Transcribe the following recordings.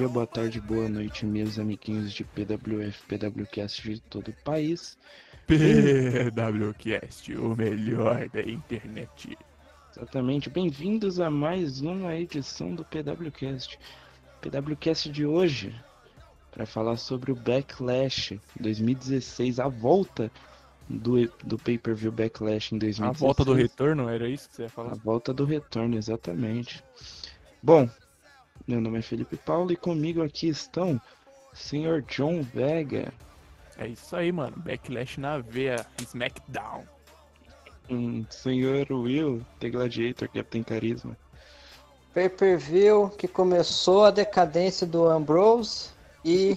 Dia, boa tarde, boa noite, meus amiguinhos de PWF, PWCast de todo o país. PWCast, o melhor da internet. Exatamente, bem-vindos a mais uma edição do PWCast. PWCast de hoje, para falar sobre o Backlash 2016, a volta do, do pay-per-view Backlash em 2016. A volta do retorno, era isso que você ia falar? A volta do retorno, exatamente. Bom, meu nome é Felipe Paulo e comigo aqui estão Sr. John Vega. É isso aí, mano. Backlash na veia, SmackDown. Um Sr. Will, The Gladiator, que tem carisma. Pay-per-view que começou a decadência do Ambrose e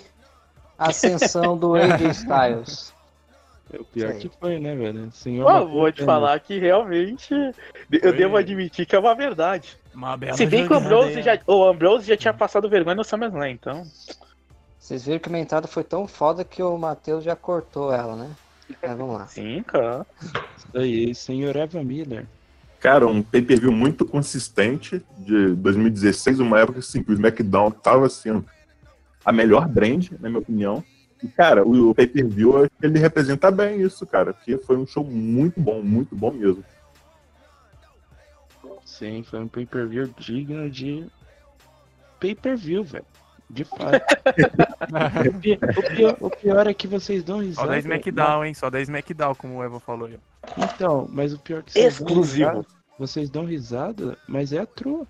a ascensão do AJ Styles. É o pior Sei. que foi, né, velho? Senhor Ó, vou te falar que realmente eu Foi. devo admitir que é uma verdade. Uma bela Se bem que o Ambrose, já, o Ambrose já tinha passado vergonha no SummerSlam, então. Vocês viram que minha entrada foi tão foda que o Matheus já cortou ela, né? Mas vamos lá. Sim, cara. Isso aí, Senhor Eva Miller. Cara, um pay-per-view muito consistente de 2016, uma época assim, que o SmackDown tava sendo a melhor brand, na minha opinião. E, cara, o, pay-per-view, eu acho que ele representa bem isso, cara, porque foi um show muito bom, muito bom mesmo. Sim, foi um pay-per-view digno de pay-per-view, velho. De fato. o, pi- o pior, o pior é que vocês dão Só risada. da SmackDown, hein? Só da SmackDown, como o Evo falou aí. Então, mas o pior é que vocês dão Exclusivo. risada- vocês dão risada, mas é a trua.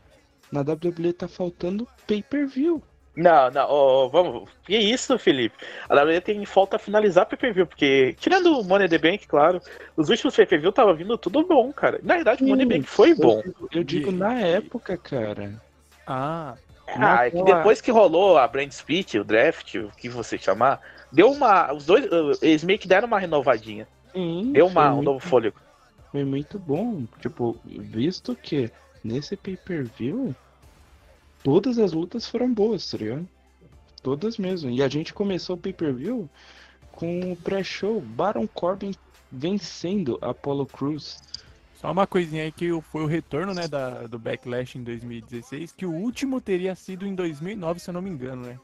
Na WWE tá faltando pay-per-view. Não, não, ó, vamos. Que isso, Felipe? A WWE tem falta finalizar pay-per-view, porque, tirando o Money in the Bank, claro, os últimos pay-per-view tava vindo tudo bom, cara. Na verdade, o Money the Bank foi bom. Eu digo na época, cara. Ah, Ah, é que depois que rolou a brand split, o draft, o que você chamar, deu uma. Os dois. uh, Eles meio que deram uma renovadinha. Sim, Deu uma, um muito- novo fôlego. Foi muito bom. Tipo, visto que nesse pay-per-view todas as lutas foram boas, tá ligado? Todas mesmo. E a gente começou o pay-per-view com o pré-show Baron Corbin vencendo Apollo Cruz. só uma coisinha aí que o- foi o retorno, né, da, do Backlash em 2016, que o último teria sido em 2009, se eu não me engano, né?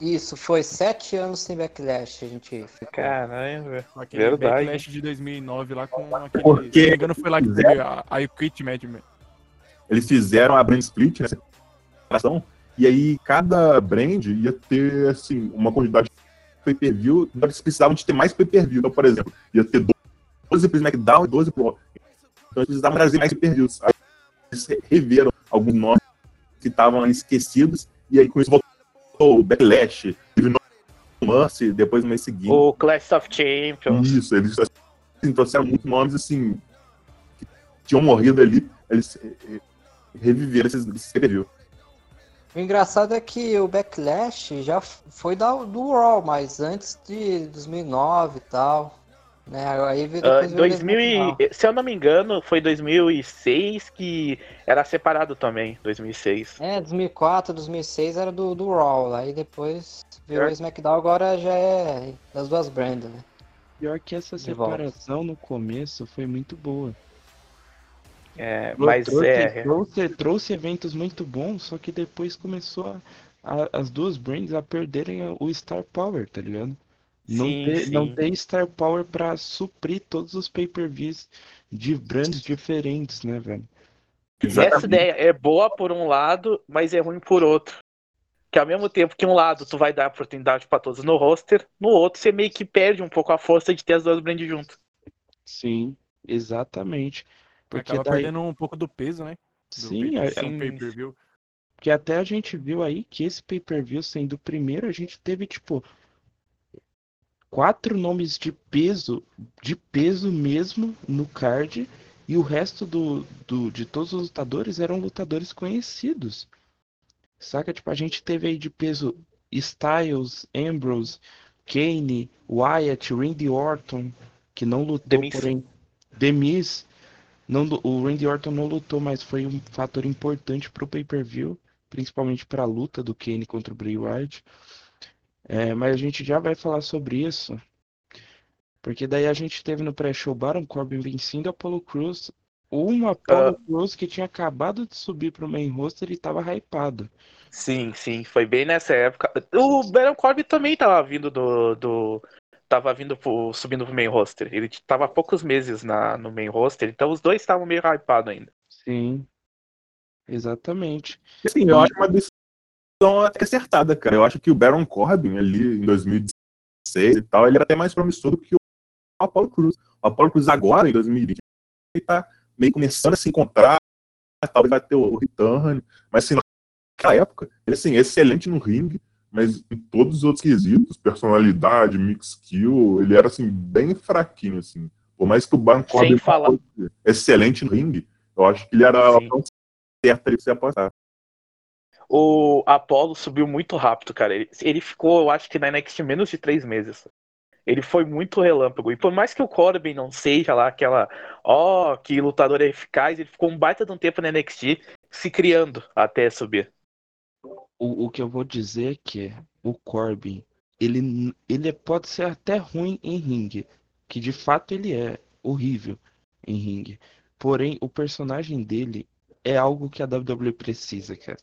Isso, foi sete anos sem backlash, a gente ficou. Caralho, velho. Aquele Verdade. Backlash de 2009 lá com aquele... Porque- Se não me engano, foi lá que teve a, a Quit Match. né? Eles fizeram a brand split, né, separação, e aí cada brand ia ter, assim, uma quantidade de pay-per-view, eles precisavam de ter mais pay-per-view. Então, por exemplo, ia ter 12 pro SmackDown e 12 pro. Então eles precisavam trazer mais pay-per-views. Aí eles reveram alguns nomes que estavam esquecidos, e aí com isso voltou o Backlash, teve No Mercy, depois no mês seguinte. O Clash of Champions. Isso, eles assim, trouxeram muitos nomes assim que tinham morrido ali, eles eh, eh, reviveram esses, esses pay-per-view. O engraçado é que o backlash já foi da, do Raw, mas antes de 2009 e tal. Né? Aí Ah, depois o 2000 e- se eu não me engano, foi 2006 que era separado também, 2006. É, 2004, 2006 era do, do Raw, aí depois virou É. SmackDown, agora já é das duas brands, né? Pior que essa De volta. separação no começo foi muito boa. É, mas trouxe, é, trouxe, trouxe eventos muito bons, só que depois começou a- a- as duas brands a perderem o Star Power, tá ligado? Não Sim, ter, sim. não ter Star Power pra suprir todos os pay-per-views de brands diferentes, né, velho? essa ideia é boa por um lado, mas é ruim por outro. Que ao mesmo tempo que um lado tu vai dar oportunidade pra todos no roster, no outro você meio que perde um pouco a força de ter as duas brands juntas. Sim, exatamente. Porque Acaba daí, perdendo um pouco do peso, né? Do sim, pay- a- sim, sim. pay-per-view. Porque até a gente viu aí que esse pay-per-view sendo o primeiro, a gente teve, tipo, quatro nomes de peso, de peso mesmo no card, e o resto do, do, de todos os lutadores eram lutadores conhecidos. Saca? Tipo, a gente teve aí de peso Styles, Ambrose, Kane, Wyatt, Randy Orton, que não lutou, The Miz. porém. The Miz. Não, o Randy Orton não lutou, mas foi um fator importante pro pay-per-view, principalmente para a luta do Kane contra o Bray Wyatt. É, mas a gente já vai falar sobre isso, porque daí a gente teve no pré-show Baron Corbin vencendo Apollo Crews, uma Apollo Crews que tinha acabado de subir pro main roster e tava hypado. Sim, sim, foi bem nessa época. O Baron Corbin também tava vindo do. do tava vindo pro, subindo pro main roster. Ele tava há poucos meses na, no main roster, então os dois estavam meio hypados ainda. Sim. Exatamente. Assim, eu acho uma decisão até acertada, cara. Eu acho que o Baron Corbin ali em 2016 e tal, ele era até mais promissor do que o Apollo Cruz. O Apollo Cruz agora, em 2020, ele tá meio começando a se encontrar, talvez vai ter o return, mas assim, naquela época, ele assim, excelente no ringue, mas em todos os outros quesitos, personalidade, mix skill, ele era assim, bem fraquinho, assim. Por mais que o Baron Corbin falar. excelente no ringue, eu acho que ele era certo pra você apostar. O Apollo subiu muito rápido, cara. Ele, ele ficou, eu acho que na NXT menos de três meses. Ele foi muito relâmpago. E por mais que o Corbin não seja lá aquela, ó, que lutador é eficaz, ele ficou um baita de um tempo na NXT se criando até subir. O, o que eu vou dizer é que o Corbin, ele, ele pode ser até ruim em ringue, que de fato ele é horrível em ringue. Porém, o personagem dele é algo que a WWE precisa, cara.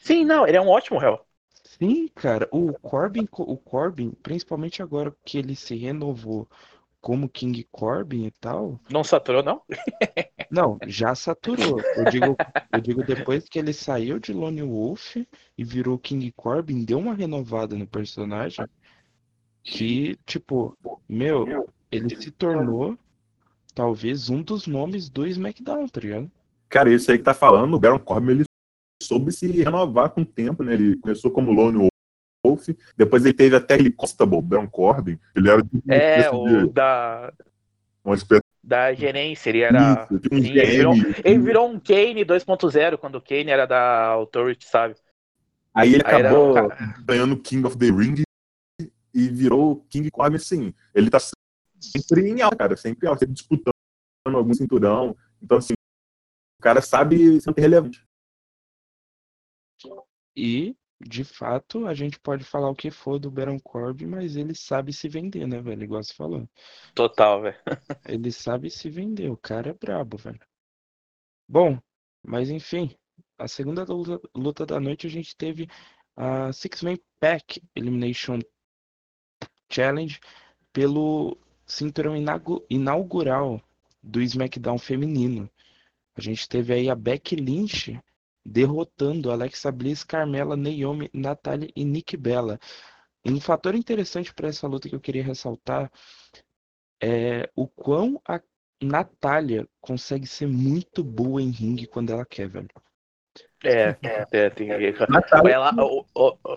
Sim, não, ele é um ótimo réu. Sim, cara, o Corbin, co- o Corbin, principalmente agora que ele se renovou como King Corbin e tal, Não saturou, não? não, já saturou. Eu digo, eu digo depois que ele saiu de Lone Wolf e virou King Corbin, deu uma renovada no personagem que, tipo, meu, ele se tornou talvez um dos nomes do SmackDown, tá ligado? Cara, esse aí que tá falando, o Baron Corbin, ele soube se renovar com o tempo, né? Ele começou como Lone Wolf, depois ele teve até aquele Constable, Baron Corbin, ele era tipo É, o de- da, uma espécie da gerência, ele era. Isso, tipo um Sim, ele, virou, ele virou um Kane 2.0 quando o Kane era da Authority, sabe? Aí ele Aí era acabou cara- ganhando o King of the Ring e virou o King Corbin, assim. Ele tá sempre em alta, cara, sempre em alta, sempre disputando algum cinturão. Então, assim, o cara sabe ser relevante. E, de fato, a gente pode falar o que for do Baron Corbin, mas ele sabe se vender, né, velho? Igual você falou. Total, velho. Ele sabe se vender, o cara é brabo, velho. Bom, mas enfim, a segunda luta, luta da noite a gente teve a Six Man Pack Elimination Challenge pelo cinturão inaugural do SmackDown feminino. A gente teve aí a Becky Lynch derrotando Alexa Bliss, Carmela, Naomi, Natália e Nick Bella. Um fator interessante para essa luta que eu queria ressaltar é o quão a Natália consegue ser muito boa em ringue quando ela quer, velho. É, é, tem. Natália- Ela, o- o- o-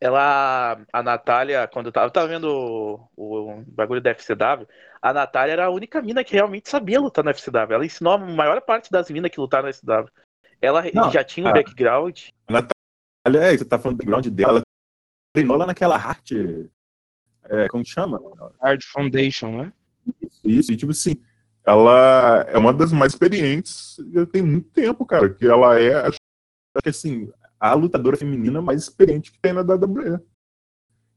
ela, a Natália, quando eu tava, eu tava vendo o, o bagulho da FCW, a Natália era a única mina que realmente sabia lutar na FCW. Ela ensinou a maior parte das minas que lutaram na FCW. Ela Não, já tinha um ah. background. Olha aí, você tá falando do background dela. Ela treinou lá naquela Heart. É, como chama? Hard Foundation, né? Isso, e tipo assim, ela é uma das mais experientes, já tem muito tempo, cara, que ela é, acho que assim, a lutadora feminina mais experiente que tem na WWE.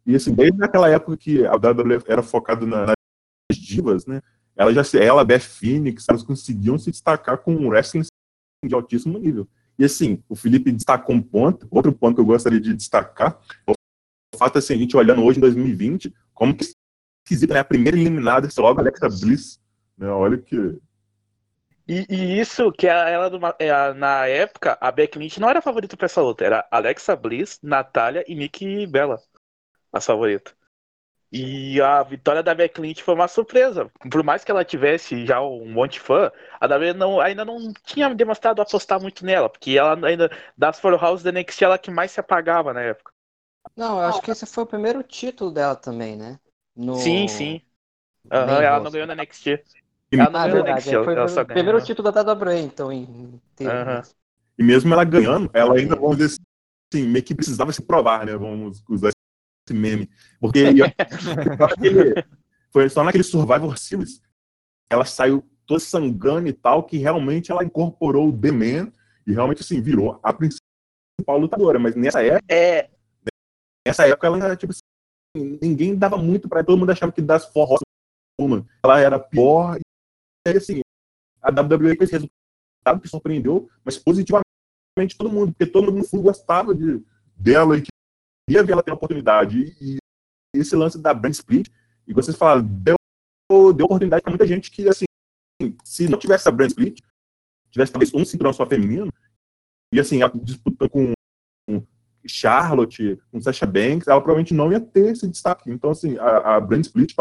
E assim, desde aquela época que a WWE era focada na- nas divas, né, ela já, se- ela, Beth Phoenix, elas conseguiam se destacar com um wrestling de altíssimo nível. E assim, o Felipe destacou um ponto, outro ponto que eu gostaria de destacar, o fato assim, a gente olhando hoje em 2020, como que esquisito, né? A primeira eliminada é logo a Alexa Bliss. Né? Olha que. E, e isso que a- ela, é, a- na época, a Becky Lynch não era a favorita pra essa luta. Era Alexa Bliss, Natália e Nikki Bella. As favoritas. E a vitória da Becky Lynch foi uma surpresa. Por mais que ela tivesse já um monte de fã, a WWE não, ainda não tinha demonstrado apostar muito nela, porque ela ainda, das Four House da NXT, ela que mais se apagava na época. Não, eu acho que esse foi o primeiro título dela também, né? No... Sim, sim. Main ela não ganhou na NXT. Ela não Ah, ganhou na verdade. NXT, aí Foi ela o primeiro ganhou. título da WWE, então, em. Aham. E mesmo ela ganhando, ela ainda, vamos dizer assim, meio que precisava se provar, né? Vamos usar esse meme. Porque foi só naquele Survivor Series ela saiu toda sangrando e tal, que realmente ela incorporou o The Man e realmente assim, virou a principal lutadora. Mas nessa época, É, nessa época ela era tipo assim, ninguém dava muito pra ela, todo mundo achava que das forró uma, ela era pior. E assim, a WWE esse resultado que surpreendeu, mas positivamente, todo mundo, porque todo mundo no fundo gostava de, dela e queria ver ela ter oportunidade. E, esse lance da brand split, e vocês falaram, deu, deu oportunidade para muita gente que, assim, se não tivesse a brand split, tivesse talvez um cinturão só feminino, e assim, ela disputando com Charlotte, com Sasha Banks, ela provavelmente não ia ter esse destaque. Então, assim, a, a brand split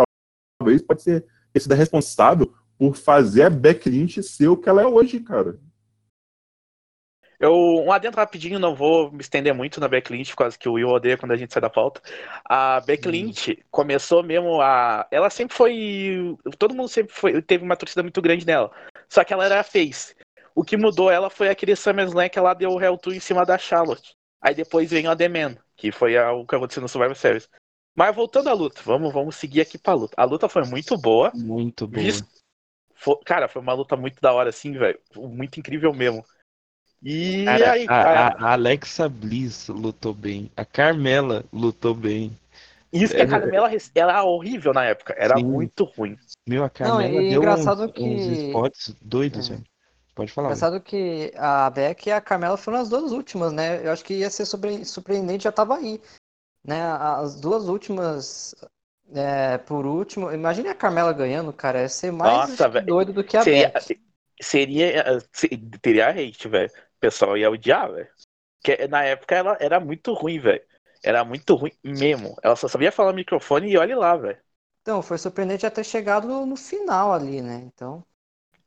talvez pode ser ter sido responsável por fazer a Becky Lynch ser o que ela é hoje, cara. Eu, um adentro rapidinho, não vou me estender muito na por causa que o Will odeia quando a gente sai da pauta. A. Lynch começou mesmo a. Ela sempre foi. Todo mundo sempre foi... teve uma torcida muito grande nela. Só que ela era face. O que mudou ela foi aquele SummerSlam que ela deu o Hell 2 em cima da Charlotte. Aí depois veio a The Man, que foi o que aconteceu no Survivor Series. Mas voltando à luta, vamos, vamos seguir aqui pra luta. A luta foi muito boa. Muito boa. Foi, cara, foi uma luta muito da hora, assim, velho. Muito incrível mesmo. E cara, aí, cara... A, a, Alexa Bliss lutou bem. A Carmela lutou bem. Isso que a é, Carmela ela era horrível na época. Era Sim. muito ruim. Meu, a Carmela Não, deu engraçado uns, que... uns spots doidos, é. velho. Pode falar. Engraçado que a Beck e a Carmela foram as duas últimas, né? Eu acho que ia ser surpreendente, já tava aí. Né? As duas últimas, é, por último. Imagine a Carmela ganhando, cara. Ia ser mais Nossa, doido do que a seria, Beck. Seria. Teria hate, velho. Pessoal ia odiar, velho. Porque na época ela era muito ruim, velho. Era muito ruim mesmo. Ela só sabia falar microfone e olhe lá, velho. Então, foi surpreendente até chegado no, no final ali, né? Então.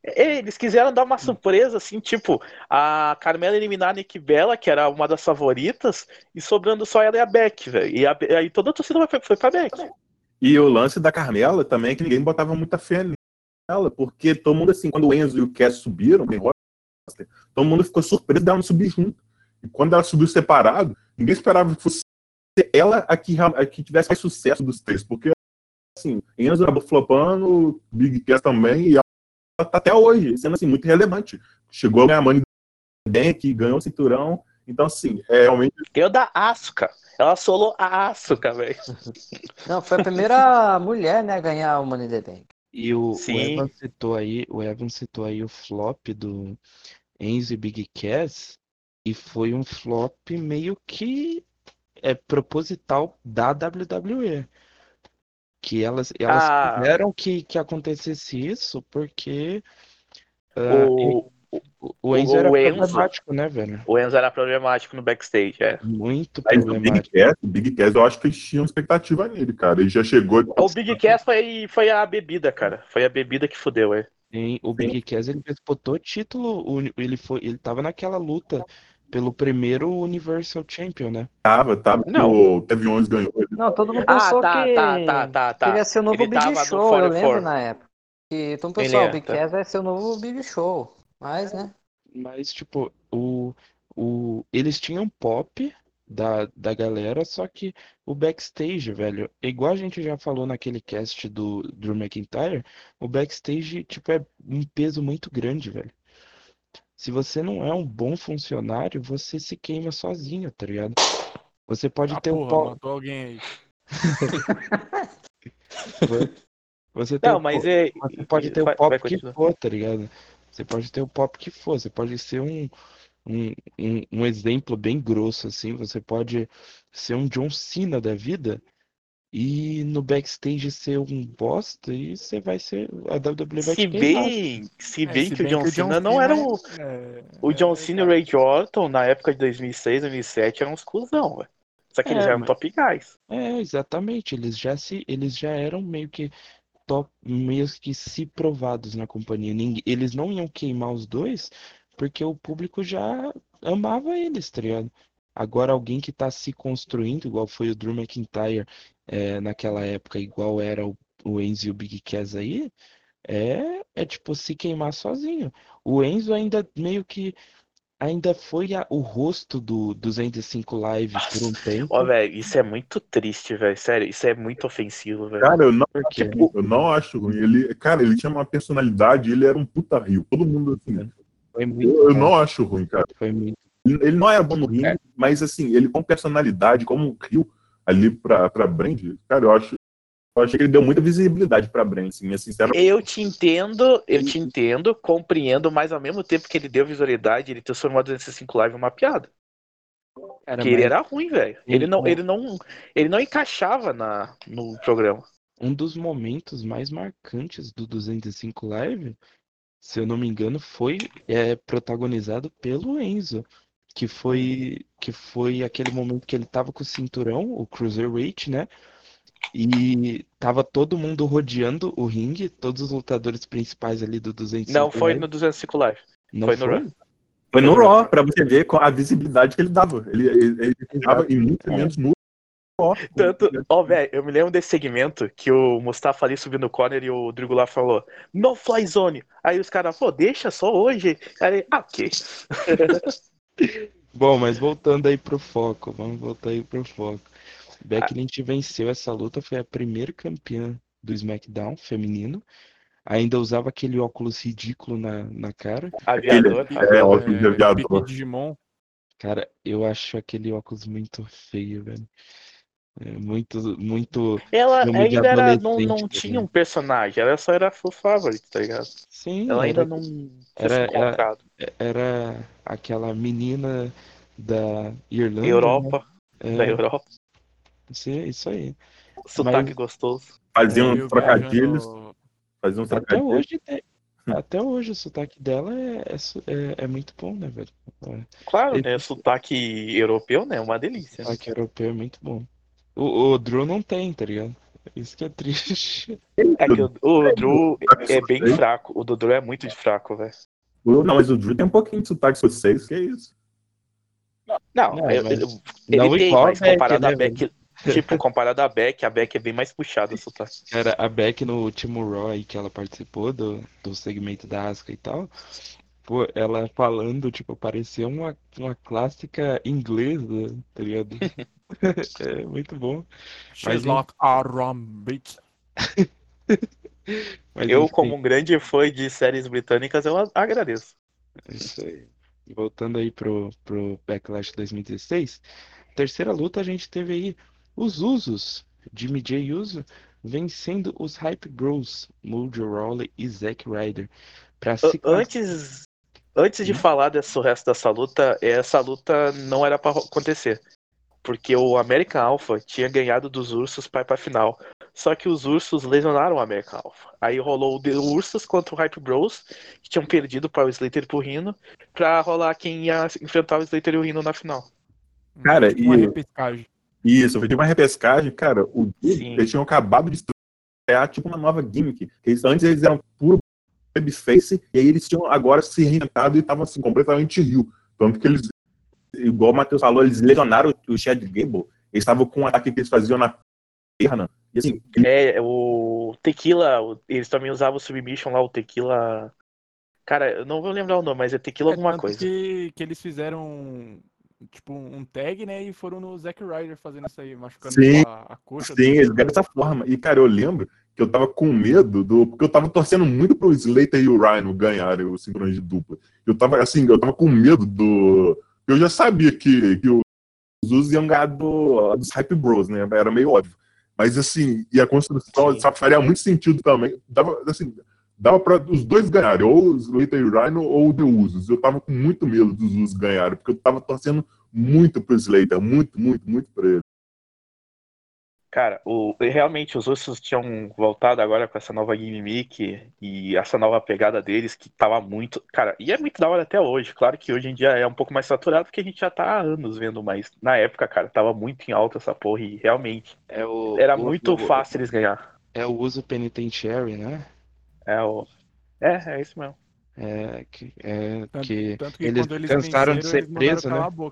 Eles quiseram dar uma surpresa, assim, tipo, a Carmela eliminar a Nick Bella, que era uma das favoritas, e sobrando só ela e a Beck, velho. E aí toda a torcida foi pra Beck. E o lance da Carmela também é que ninguém botava muita fé nela, porque todo mundo, assim, quando o Enzo e o Cass subiram, todo mundo ficou surpreso dela não subir junto. E quando ela subiu separado, ninguém esperava que fosse ela a que, a que tivesse mais sucesso dos três, porque, assim, Enzo acabou flopando, Big Cass também, e tá até hoje, sendo assim, muito relevante. Chegou a ganhar Money Bank, ganhou o cinturão. Então, assim, é realmente. Ganhou da Asuka. Ela solou a Asuka, velho. Não, foi a primeira mulher, né, a ganhar o Money the Bank. E o, o, Evan citou aí, o Evan citou aí o flop do Enzo e Big Cass, e foi um flop meio que é proposital da WWE que elas, elas ah. quiseram que, que acontecesse isso porque uh, o, o, o, Enzo o, era Enzo, problemático, né, velho? O Enzo era problemático no backstage, é. Muito problemático. O Big Cass, eu acho que eles tinham expectativa nele, cara. Ele já chegou. O Big Cass foi, foi a bebida, cara. Foi a bebida que fudeu, é. Sim, o Big Cass ele disputou título, ele foi, ele tava naquela luta pelo primeiro Universal Champion, né? Tava, tava. Não. O Kevin Owens ganhou. Não, todo mundo pensou ah, tá, que tá, tá, tá, tá. ele ia ser o novo ele Big Show, eu lembro na época. E mundo pensou, o Big Cass vai ser o novo Big Show. Mas, né? Mas, tipo, o, o, eles tinham pop da, da galera, só que o backstage, velho, igual a gente já falou naquele cast do Drew McIntyre, o backstage, tipo, é um peso muito grande, velho se você não é um bom funcionário, você se queima sozinho, tá ligado? Você pode ah, ter porra, um pau. Matou alguém aí. você tem não, um mas é... você pode ter o pop que for, tá ligado? Você pode ter o pop que for, você pode ser um, um, um, um exemplo bem grosso, assim, você pode ser um John Cena da vida, e no backstage ser um bosta e você vai ser a WWE vai se bem se bem, é, se que, bem o John Cena não era o é, o John é, Cena e o Ray Jordan na época de 2006 2007 eram uns cuzão véio. só que eles é, já eram mas... top guys. É exatamente. Eles já se eles já eram meio que top meio que se provados na companhia eles não iam queimar os dois porque o público já amava eles tá ligado? Agora alguém que está se construindo, igual foi o Drew McIntyre é, naquela época, igual era o, o Enzo e o Big Cass aí, é, é tipo se queimar sozinho. O Enzo ainda meio que ainda foi a, o rosto do 205 Live Nossa. por um tempo. Ó, velho, isso é muito triste, velho. Sério, isso é muito ofensivo, velho. Cara, eu não, tipo, eu não acho ruim. Ele, cara, ele tinha uma personalidade, ele era um puta rio. Todo mundo assim. Foi muito eu, eu não acho ruim, cara. Foi muito. Ele não era bom no ringue, é. mas assim, ele com personalidade, como um rio, ali pra, pra Brand, cara, eu acho. Eu achei que ele deu muita visibilidade pra Brand, assim, é sincero. Eu te entendo, eu te entendo, compreendo, mas ao mesmo tempo que ele deu visualidade, ele transformou a 205 Live em uma piada. Cara, Porque ele era ruim, velho. Ele não, ele não, ele não encaixava na, no programa. um dos momentos mais marcantes do 205 Live, se eu não me engano, foi é, protagonizado pelo Enzo, que foi que foi aquele momento que ele tava com o cinturão, o Cruiserweight, né? E tava todo mundo rodeando o ringue, todos os lutadores principais ali do 205 Não foi no 205 Live. Não foi no foi? Raw. Foi no Raw, pra você ver a visibilidade que ele dava. Ele, ele, em muitos momentos no Raw. Tanto, ó, velho, eu me lembro desse segmento que o Mustafa ali subiu no corner e o Drigo lá falou, no fly zone. Aí os caras, pô, deixa só hoje. Aí, ah, ok. Bom, mas voltando aí pro foco, vamos voltar aí pro foco. Becky Lynch venceu essa luta, foi a primeira campeã do SmackDown feminino. Ainda usava aquele óculos ridículo na, na cara. Aviador. É, É, viador. pique Digimon. Cara, eu acho aquele óculos muito feio, velho. É muito, muito. Ela de ainda era, não, não tá tinha ligado? um personagem, ela só era full favorite, tá ligado? Sim, Ela ainda era, não tinha era- se era- era aquela menina da Irlanda. Europa, né? da É, Europa. Isso, isso aí. Sotaque gostoso. Fazia Eu uns trocadilhos. viajando- Fazia uns Até trocadilhos. hoje, tem- até hoje o sotaque dela é, é, é- é muito bom, né, velho? É, Claro, Ele- né? Sotaque europeu, né? Uma delícia. O sotaque europeu é muito bom. O, o Drew não tem, tá ligado? Isso que é triste. É que o, o Drew é bem fraco. O do Drew é muito fraco, velho. Não, mas o Drew tem um pouquinho de sotaque escocês, que é isso. Não, Não, mas ele não tem, igual mas comparado né, a Beck, tipo, comparado a Beck, a Beck é bem mais puxada o sotaque. Cara, a Beck no último Raw aí que ela participou do, do segmento da Asuka e tal, pô, ela falando, tipo, parecia uma, uma clássica inglesa, tá ligado? É muito bom. Mas, Sherlock Arambit. Mas Eu, enfim, como um grande fã de séries britânicas, eu a- agradeço. é isso aí. E Voltando aí pro, pro Backlash 2016, terceira luta a gente teve aí os Usos, Jimmy J Uso, vencendo os Hype Bros, Mojo Rawley e Zack Ryder, pra se Antes, antes de Hum? falar desse o resto dessa luta, essa luta não era pra acontecer. Porque o American Alpha tinha ganhado dos ursos para ir pra final. Só que os ursos lesionaram o American Alpha. Aí rolou o The Ursos contra o Hype Bros, que tinham perdido para o Slater e pro Rino, pra rolar quem ia enfrentar o Slater e o Rino na final. Cara, Tipo Uma e- repescagem. Isso, foi tipo uma repescagem, cara. O Sim. eles tinham acabado de criar tipo uma nova gimmick. Eles, antes eles eram puro babyface, e aí eles tinham agora se reinventado e estavam assim, completamente rio. Tanto que eles, igual o Matheus falou, eles lesionaram o Chad Gable. Eles estavam com um ataque que eles faziam na perna. E assim, É, o Tequila, eles também usavam o Submission lá, o Tequila. Cara, eu não vou lembrar o nome, mas é Tequila É, alguma tanto coisa. Que, que eles fizeram tipo um tag, né? E foram no Zack Ryder fazendo isso aí, machucando Sim, a, a coxa. Sim, eles dessa forma. E, cara, eu lembro que eu tava com medo do. Porque eu tava torcendo muito pro Slater e o Rhino ganharem o cinturão de dupla. Eu tava, assim, eu tava com medo do. Eu já sabia que, que os Usos iam ganhar do, dos Hype Bros, né? Era meio óbvio. Mas, assim, e a construção Sim. sabe, faria muito sentido também. Dava, assim, dava pra os dois ganharem, ou o Slater e o Rhino ou o The Usos. Eu tava com muito medo dos Usos ganharem, porque eu tava torcendo muito pro Slater, muito, muito, muito pra ele. Cara, o, realmente os ursos tinham voltado agora com essa nova gimmick e essa nova pegada deles que tava muito. Cara, e é muito da hora até hoje. Claro que hoje em dia é um pouco mais saturado porque a gente já tá há anos vendo, mas na época, cara, tava muito em alta essa porra e realmente É o, era o- muito o- fácil eles ganhar. É o uso penitentiary, né? É o. É, é isso mesmo. É que, é Tanto, que tanto que eles quando eles cansaram de ser presos, calar né?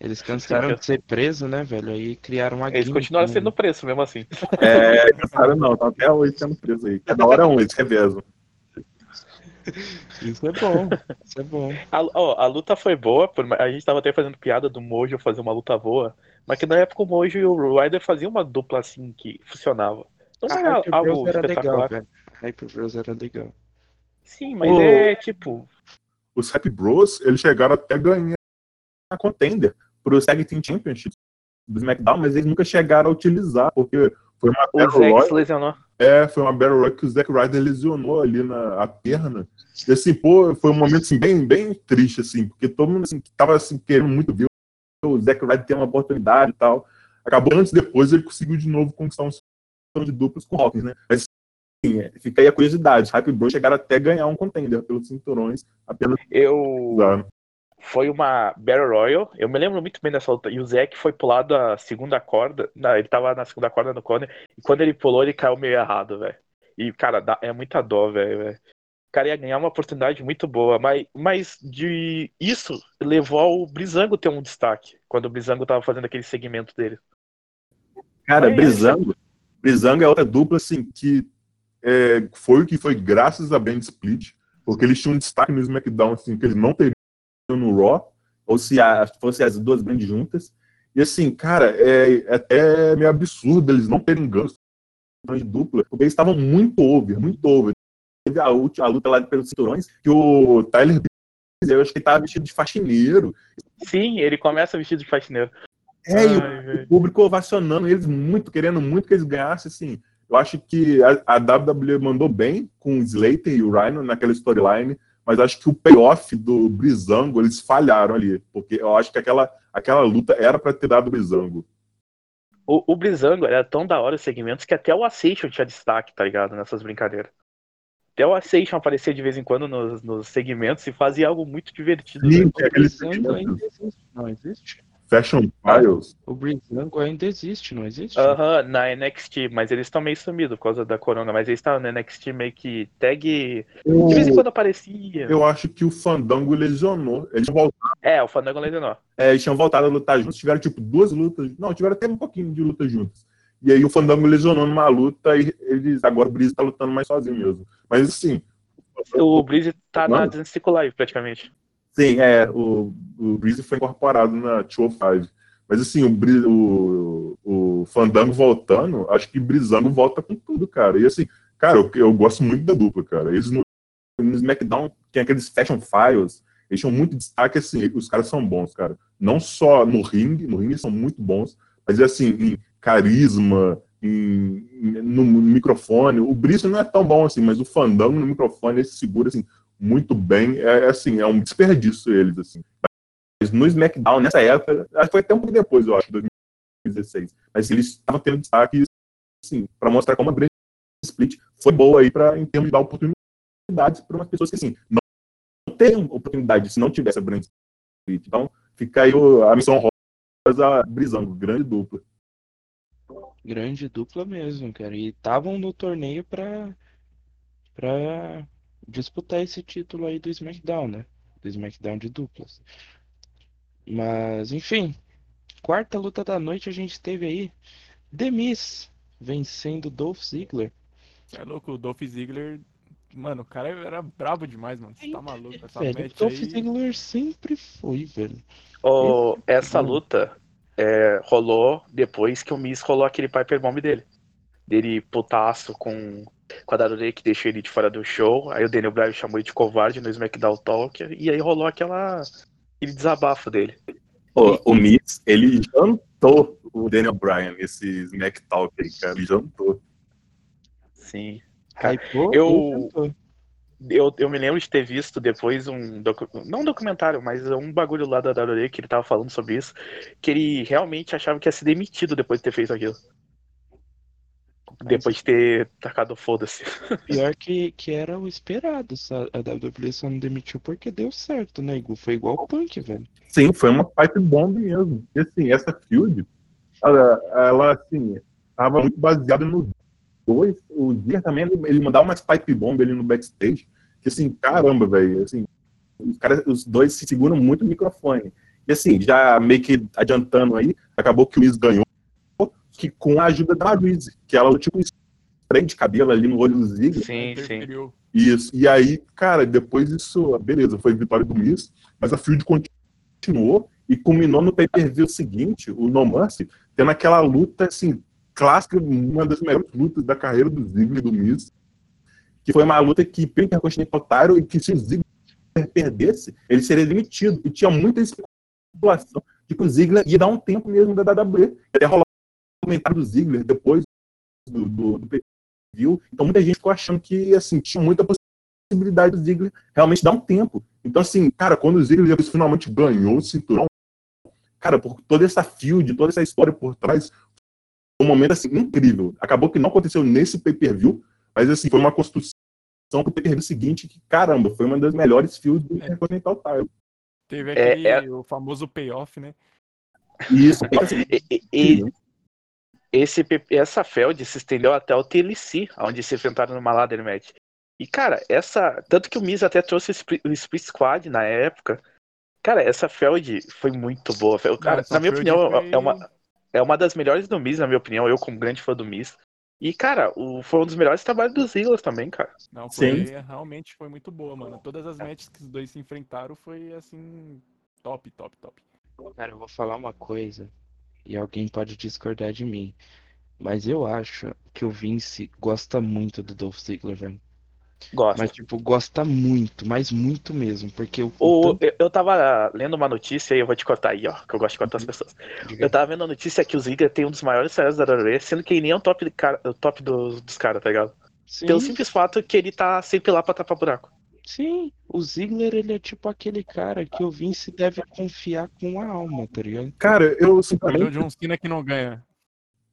eles cansaram de ser presos, né, velho? Aí criaram uma Eles continuaram né? sendo preço mesmo assim. É, cara, não, tá até hoje sendo preso aí. Cada hora é um, eles revezam. Isso é bom, isso é bom. A, ó, a luta foi boa, a gente tava até fazendo piada do Mojo fazer uma luta boa, mas que na época o Mojo e o Ryder faziam uma dupla assim que funcionava. Não A era algo legal, espetacular. velho. A Hype Bros era legal. Sim, mas Ô. é tipo. Os Happy Bros, eles chegaram até a ganhar a contender pro Tag Team Championship do SmackDown, mas eles nunca chegaram a utilizar, porque Foi uma O Battle Zack Royale. se lesionou. É, foi uma Battle Royale que o Zack Ryder lesionou ali na a perna. E assim, pô, foi um momento assim, bem, bem triste, assim, porque todo mundo assim, tava assim, querendo muito ver o Zack Ryder ter uma oportunidade e tal. Acabou antes depois ele conseguiu de novo conquistar um de duplas com o Hawkins, né? Mas fica aí a curiosidade. Os Hype Bros chegaram até a ganhar um contender pelos cinturões apenas Eu. Foi uma Battle Royal. Eu me lembro muito bem dessa luta. E o Zack foi pular da segunda corda. Não, ele tava na segunda corda no corner. E quando ele pulou, ele caiu meio errado, velho. E, cara, dá- é muita dó, velho. O cara ia ganhar uma oportunidade muito boa. Mas, mas de isso levou ao Brizango ter um destaque. Quando o Brizango tava fazendo aquele segmento dele. Cara, Mas- Brizango. Brizango é outra dupla, assim, que é, foi o que foi graças a Brand Split, porque eles tinham um destaque no SmackDown, assim, que eles não teriam no Raw, ou se a- fosse as duas brands juntas. E assim, cara, é, é até meio absurdo eles não terem ganho de dupla, porque eles estavam muito over, muito over. Teve a, a luta lá pelos cinturões, que o Tyler eu acho que ele tava vestido de faxineiro. Sim, ele começa vestido de faxineiro. É, e o Ai, velho. o público ovacionando eles muito, querendo muito que eles ganhassem, assim. Eu acho que a, a WWE mandou bem com o Slater e o Rhino naquela storyline, mas acho que o payoff do Brizango, eles falharam ali, porque eu acho que aquela, aquela luta era para ter dado o Brizango. O, o Brizango era tão da hora os segmentos que até o Ascension tinha destaque, tá ligado? Nessas brincadeiras. Até o Ascension aparecia de vez em quando nos, nos segmentos e fazia algo muito divertido. Sim, velho. é aquele Brizango segmento. ainda existe, não existe? Fashion Files. O Brizango ainda existe, não existe? Aham, na NXT, mas eles estão meio sumidos por causa da corona, mas eles estavam na NXT meio que tag. De vez em quando aparecia. Eu acho que o Fandango lesionou. Eles voltado, É, o Fandango lesionou. é, eles tinham voltado a lutar juntos, tiveram tipo duas lutas. Não, tiveram até um pouquinho de luta juntos. E aí o Fandango lesionou numa luta e eles agora o Breeze tá lutando mais sozinho mesmo. Mas assim, O Breeze tá na. Dynasty Live praticamente. Sim, é, o, o Breeze foi incorporado na 205. Mas assim, o, o, o Fandango voltando, acho que Brizango volta com tudo, cara. E assim, cara, eu, eu gosto muito da dupla, cara. Eles no, no SmackDown tem aqueles Fashion Files, eles tinham muito destaque, assim, os caras são bons, cara. Não só no ringue, no ringue são muito bons, mas assim, em carisma, em, no microfone. O Breeze não é tão bom assim, mas o Fandango no microfone ele se segura assim, muito bem. É, é, assim, é um desperdício eles, assim. Mas no SmackDown, nessa época, foi até um pouco depois, eu acho, 2016. Mas eles estavam tendo destaque, assim, para mostrar como a Brand Split foi boa aí pra, em termos de dar oportunidades para umas pessoas que, assim, não, teriam oportunidade se não tivesse a Brand Split. Então, fica aí a missão rosa brisando, grande dupla. Grande dupla mesmo, cara. E estavam no torneio pra, pra disputar esse título aí do SmackDown, né? Do SmackDown de duplas. Mas, enfim. Quarta luta da noite a gente teve aí The Miz vencendo Dolph Ziggler. É louco, o Dolph Ziggler. Mano, o cara era brabo demais, mano. Você tá maluco? Essa Velho, match Dolph aí. Ziggler sempre foi, velho. O, essa Hum. luta é, rolou depois que o Miz rolou aquele Piper Bomb dele. Dele putaço com, com a Darore que deixou ele de fora do show. Aí o Daniel Bryan chamou ele de covarde no SmackDown Talk. E aí rolou aquela, aquele desabafo dele. Pô, o Miz, ele jantou o Daniel Bryan nesse Smack Talk aí, cara. Ele jantou. Sim. Cara, Hypou eu- e cantou. Eu, eu me lembro de ter visto depois um. docu- Não um documentário, mas um bagulho lá da Darore que ele tava falando sobre isso. Que ele realmente achava que ia ser demitido depois de ter feito aquilo. Depois de ter tacado foda-se. Pior que, que era o esperado. A WWE só não demitiu porque deu certo, né, Gu? Foi igual o Punk, velho. Sim, foi uma pipe bomb mesmo. E assim, essa field, ela, ela assim, tava muito baseada nos dois. O Ziggler também, ele, ele mandava umas pipe bomb ali no backstage, que assim, caramba, velho, assim, os, caras, os dois se seguram muito no microfone. E assim, já meio que adiantando aí, acabou que o Miz ganhou, que com a ajuda da Reese, que ela tipo um spray de cabelo ali no olho do Ziggler. Sim, sim. Isso. E aí, cara, depois isso, beleza, foi vitória do Miz, mas a Field continuou e culminou no pay-per-view seguinte, o No Mercy, tendo aquela luta, assim, clássica, uma das melhores lutas da carreira do Ziggler e do Miz, que foi uma luta que pelo Intercontinental Title e que se o Ziggler perdesse, ele seria demitido. E tinha muita especulação de que o Ziggler ia dar um tempo mesmo da WWE. Rolar comentário do Ziggler depois do, do, do pay-per-view. Então muita gente ficou achando que assim, tinha muita possibilidade do Ziggler realmente dar um tempo. Então, assim, cara, quando o Ziggler finalmente ganhou o cinturão, cara, por toda essa field, toda essa história por trás, foi um momento assim, incrível. Acabou que não aconteceu nesse pay-per-view, mas assim, foi uma construção pro pay-per-view seguinte que, caramba, foi uma das melhores fields do Intercontinental Title. Teve É, aquele, é- o famoso payoff, né? Isso, assim, E- e- e- esse, essa Feld se estendeu até o TLC, onde se enfrentaram numa ladder match. E, cara, essa. Tanto que o Miz até trouxe o Split, Squad na época. Cara, essa Feld foi muito boa. Cara, essa na minha opinião, foi- é, uma, é uma das melhores do Miz, na minha opinião. Eu, como grande fã do Miz. E, cara, o, foi um dos melhores trabalhos dos Ziggler também, cara. Não, foi, Sim. realmente foi muito boa, mano. Todas as matches que os dois se enfrentaram foi assim, top, top, top. Cara, eu vou falar uma coisa e alguém pode discordar de mim. Mas eu acho que o Vince gosta muito do Dolph Ziggler, velho. Gosto. Mas, tipo, gosta muito, mas muito mesmo. Porque o. O, tanto- eu, eu tava lendo uma notícia e eu vou te cortar aí, ó, que eu gosto de cortar as pessoas. diga Eu tava vendo a notícia que o Ziggler tem um dos maiores salários da WWE, sendo que ele nem é o top, cara, o top dos, dos caras, tá ligado? Sim, Pelo simples fato que ele tá sempre lá pra tapar buraco. Sim, o Ziggler, ele é tipo aquele cara que o Vince deve confiar com a alma, tá ligado? cara, eu é simplesmente o John Cena que não ganha.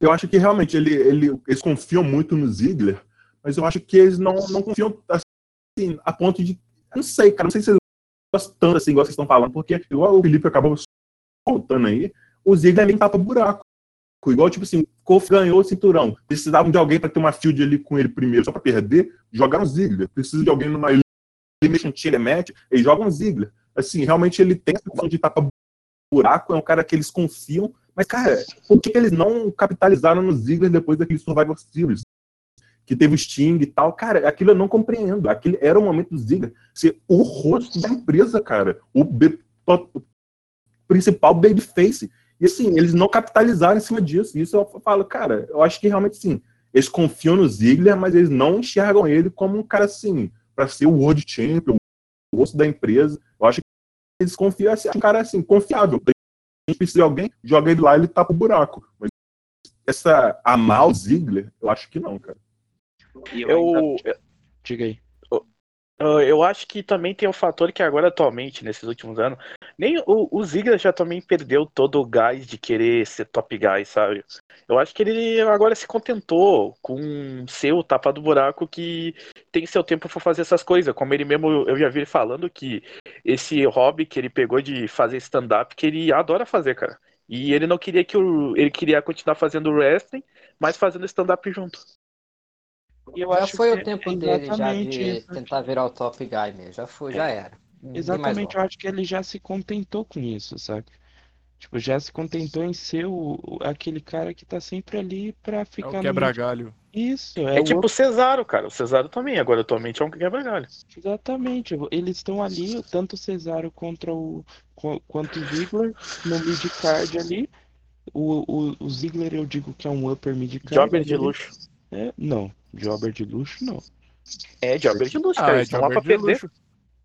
eu acho que realmente ele, ele, eles confiam muito no Ziggler, mas eu acho que eles não, não confiam assim, a ponto de. Não sei, cara, não sei se eles gostam tanto assim, igual vocês estão falando, porque igual o Felipe acabou soltando aí, o Ziggler nem tapa buraco. Igual, tipo assim, o Kofi ganhou o cinturão. Precisavam de alguém pra ter uma field ali com ele primeiro, só pra perder, jogaram o Ziggler. Precisa de alguém numa Elimination Chamber match, eles jogam o Ziggler. Assim, realmente ele tem essa função de tapa buraco, é um cara que eles confiam, mas, cara, por que, eles não capitalizaram no Ziggler depois daquele Survivor Series? Que teve o Sting e tal. Cara, aquilo eu não compreendo. Aquele era o momento do Ziggler ser o rosto da empresa, cara. O, be- principal babyface. E assim, eles não capitalizaram em cima disso. Isso eu falo, cara, eu acho que realmente sim. Eles confiam no Ziggler, mas eles não enxergam ele como um cara assim, para ser o World Champion, o rosto da empresa. Eu acho que eles confiam assim, um cara assim, confiável. A gente precisa de alguém, joga ele lá e ele tapa o buraco. Mas essa amar o Ziggler, eu acho que não, cara. E eu Eu, Diga aí. Eu, eu acho que também tem o fator que agora, atualmente, nesses últimos anos, nem o, o Ziggler já também perdeu todo o gás de querer ser top guy, sabe? Eu acho que ele agora se contentou com ser o tapa do buraco que tem seu tempo pra fazer essas coisas. Como ele mesmo, eu já vi ele falando que esse hobby que ele pegou de fazer stand-up, que ele adora fazer, cara. E ele não queria que o. Ele queria continuar fazendo wrestling, mas fazendo stand-up junto. Eu Já acho foi que o tempo é dele já exatamente de isso. tentar virar o top guy mesmo. Já foi, já era. Exatamente, eu acho que ele já se contentou com isso, sabe? Tipo, já se contentou em ser o, o- aquele cara que tá sempre ali pra É ficar o no quebra-galho. Isso, É, é, o tipo o outro- Cesaro, cara. O Cesaro também, agora atualmente é um quebra-galho. exatamente. Eles estão ali, tanto o Cesaro contra o qu- quanto o Ziggler no mid-card ali. O, o, o Ziggler eu digo que é um upper mid-card. Jobber de luxo. É, não, Jobber de luxo não. É, Jobber de luxo, Ah, cara. é estão lá jobber pra de perder. luxo.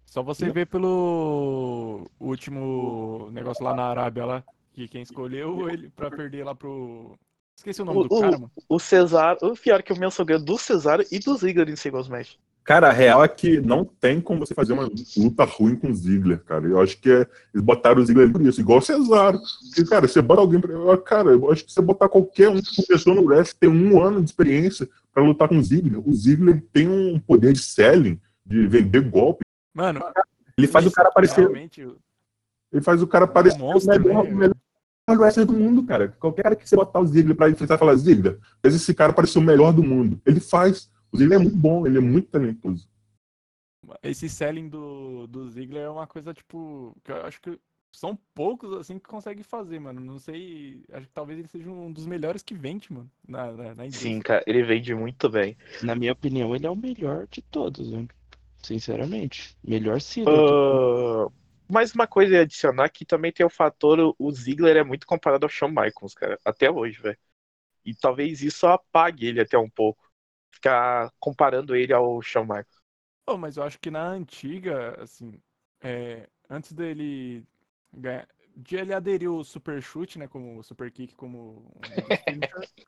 Só você ver pelo último negócio lá na Arábia lá, que quem escolheu ele pra perder lá pro. Esqueci o nome O- do o- cara, mano. O Cesaro, o pior é que o meu sogro do Cesaro e do Ziggler em singles match. Cara, a real é que não tem como você fazer uma luta ruim com o Ziggler, cara. Eu acho que é, eles botaram o Ziggler por isso, igual o Cesaro. Porque, cara, você bota alguém pra. Cara, eu acho que você botar qualquer um que começou no wrestling, tem um ano de experiência pra lutar com o Ziggler. O Ziggler tem um poder de selling, de vender golpe. Mano, Ele faz o cara parecer. realmente, Ele faz o cara parecer um monstro, o melhor, né? melhor wrestler do mundo, cara. Qualquer cara que você botar o Ziggler pra enfrentar e falar, Ziggler, faz esse cara parecer o melhor do mundo. Ele faz. O Ziggler é muito bom, ele é muito talentoso. esse selling do, do Ziggler é uma coisa, tipo, que eu acho que são poucos, assim, que conseguem fazer, mano. Não sei, acho que talvez ele seja um dos melhores que vende, mano, na, na, na. Sim, cara, ele vende muito bem. Na minha opinião, ele é o melhor de todos, né? Sinceramente. Melhor Ziggler. de todos. Ah, mais uma coisa a adicionar que também tem o fator, o Ziggler é muito comparado ao Shawn Michaels, cara, até hoje, velho. E talvez isso apague ele até um pouco. Ficar comparando ele ao Shawn Michaels. Oh, mas eu acho que na antiga, assim, é, antes dele ganhar, de ele aderir o super chute, né, como o super kick, como um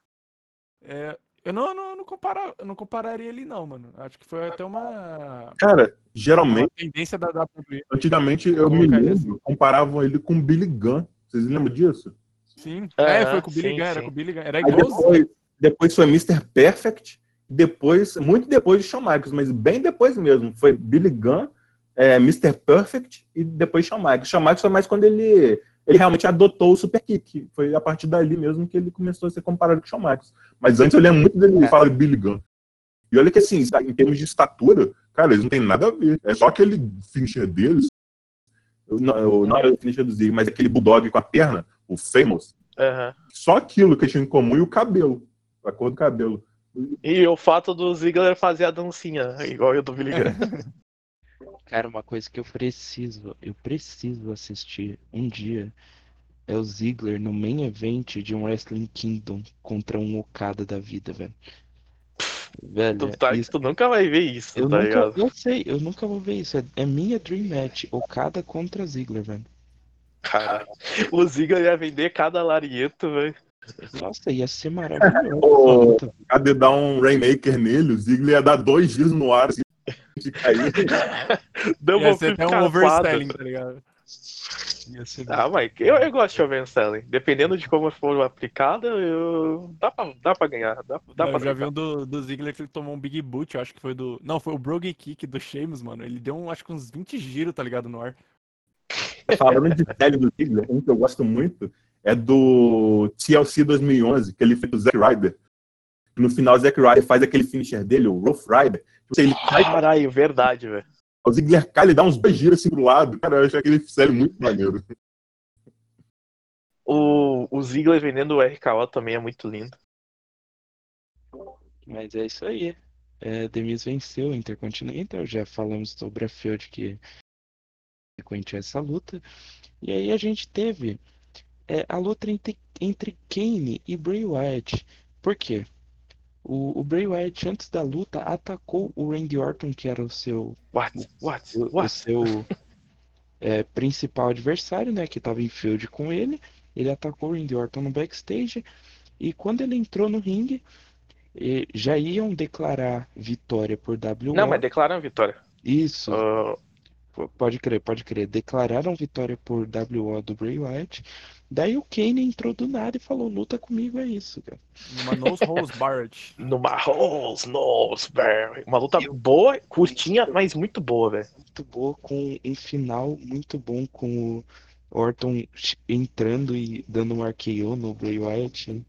é, Eu não, não, não, compara, eu não compararia ele, não, mano. Acho que foi até uma, Cara, uma geralmente, tendência da WWE. antigamente eu me lembro, comparavam ele com o Billy Gunn. Vocês lembram disso? Sim. É, foi com o Billy sim, Gunn, era sim. com o Billy Gunn. Era igualzinho. depois, depois foi Mr. Perfect, depois, muito depois de Shawn Michaels, mas bem depois mesmo. Foi Billy Gunn, é, Mr. Perfect e depois Shawn Michaels. Shawn Michaels foi mais quando ele, ele realmente adotou o Super Kick. Foi a partir dali mesmo que ele começou a ser comparado com Shawn Michaels. Mas antes eu lembro muito dele É. falar de Billy Gunn. E olha que assim, em termos de estatura, cara, eles não tem nada a ver. É só aquele finisher deles. Não, não era o finisher do Zig, mas aquele bulldog com a perna, o Famous. Aham. Só aquilo que eles tinham em comum e o cabelo. A cor do cabelo. E o fato do Ziggler fazer a dancinha, igual eu do Billy Gunn. Cara, uma coisa que eu preciso, eu preciso assistir um dia é o Ziggler no main event de um Wrestling Kingdom contra um Okada da vida, velho. Velho, tu, tá, isso- tu nunca vai ver isso, eu tá nunca, ligado? eu sei, eu nunca vou ver isso. É, é minha dream match, Okada contra Ziggler, velho. Cara, o Ziggler ia vender cada lariento, velho. Nossa, ia ser maravilhoso. Puta, Cadê dar um Rainmaker nele? O Ziggler ia dar dois giros no ar assim, de cair. Double Ia ser até um overselling, tá ligado? ia ser Ah, mas eu, eu gosto de overselling. Dependendo de como for aplicada, eu... dá, pra, dá pra ganhar. Dá, dá eu já vi um do, do Ziggler que ele tomou um Big Boot, eu acho que foi do. Não, foi o Brogue Kick do Sheamus, mano. Ele deu, um, acho que uns 20 giros, tá ligado, no ar. Falando de série do Ziggler, um que eu gosto muito é do TLC 2011, que ele fez o Zack Ryder. No final, o Zack Ryder faz aquele finisher dele, o Rough Rider. Tipo assim, Ele cai, Caralho, verdade, velho. o Ziggler cai, ele dá uns dois giros assim pro lado. Cara, eu acho aquele série muito maneiro. O, o Ziggler vendendo o RKO também é muito lindo. Mas é isso aí. É, Demis venceu o Intercontinental. Já falamos sobre a feud que frequente essa luta. E aí a gente teve é, a luta entre, entre Kane e Bray Wyatt. Por quê? O, o Bray Wyatt, antes da luta, atacou o Randy Orton, que era o seu, What? What? o, o What? seu é, principal adversário, né? Que estava em feud com ele. Ele atacou o Randy Orton no backstage. E quando ele entrou no ringue, já iam declarar vitória por WO. Não, mas declaram vitória. Isso, p- pode crer, pode crer. Declararam vitória por WO do Bray Wyatt. Daí o Kane entrou do nada e falou: luta comigo, é isso, cara. Uma Nose Rose Barrett. numa Rose Noseberry. Uma luta boa, curtinha, mas muito boa, velho. Muito boa, com um final muito bom, com o Orton entrando e dando um RKO no Bray Wyatt. né?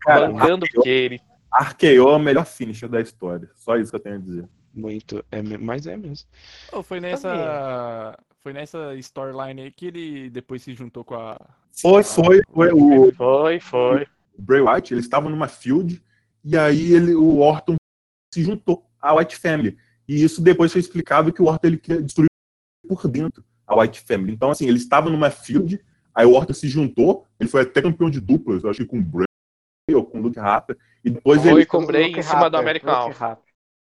Cara, Bancando, porque ele. Arqueou é o melhor finisher da história. Só isso que eu tenho a dizer. Muito, é, mas é mesmo. Oh, foi nessa. Foi nessa storyline aí que ele depois se juntou com a. Foi, foi, foi. O Foi, foi. Bray Wyatt, eles estavam numa field, e aí ele, o Orton se juntou à White Family. E isso depois foi explicado que o Orton ele queria destruir por dentro a White Family. Então, assim, eles estavam numa field, aí o Orton se juntou, ele foi até campeão de duplas, eu acho que com o Bray ou com o Luke Harper, e depois Foi ele com o Bray em cima do American Alpha.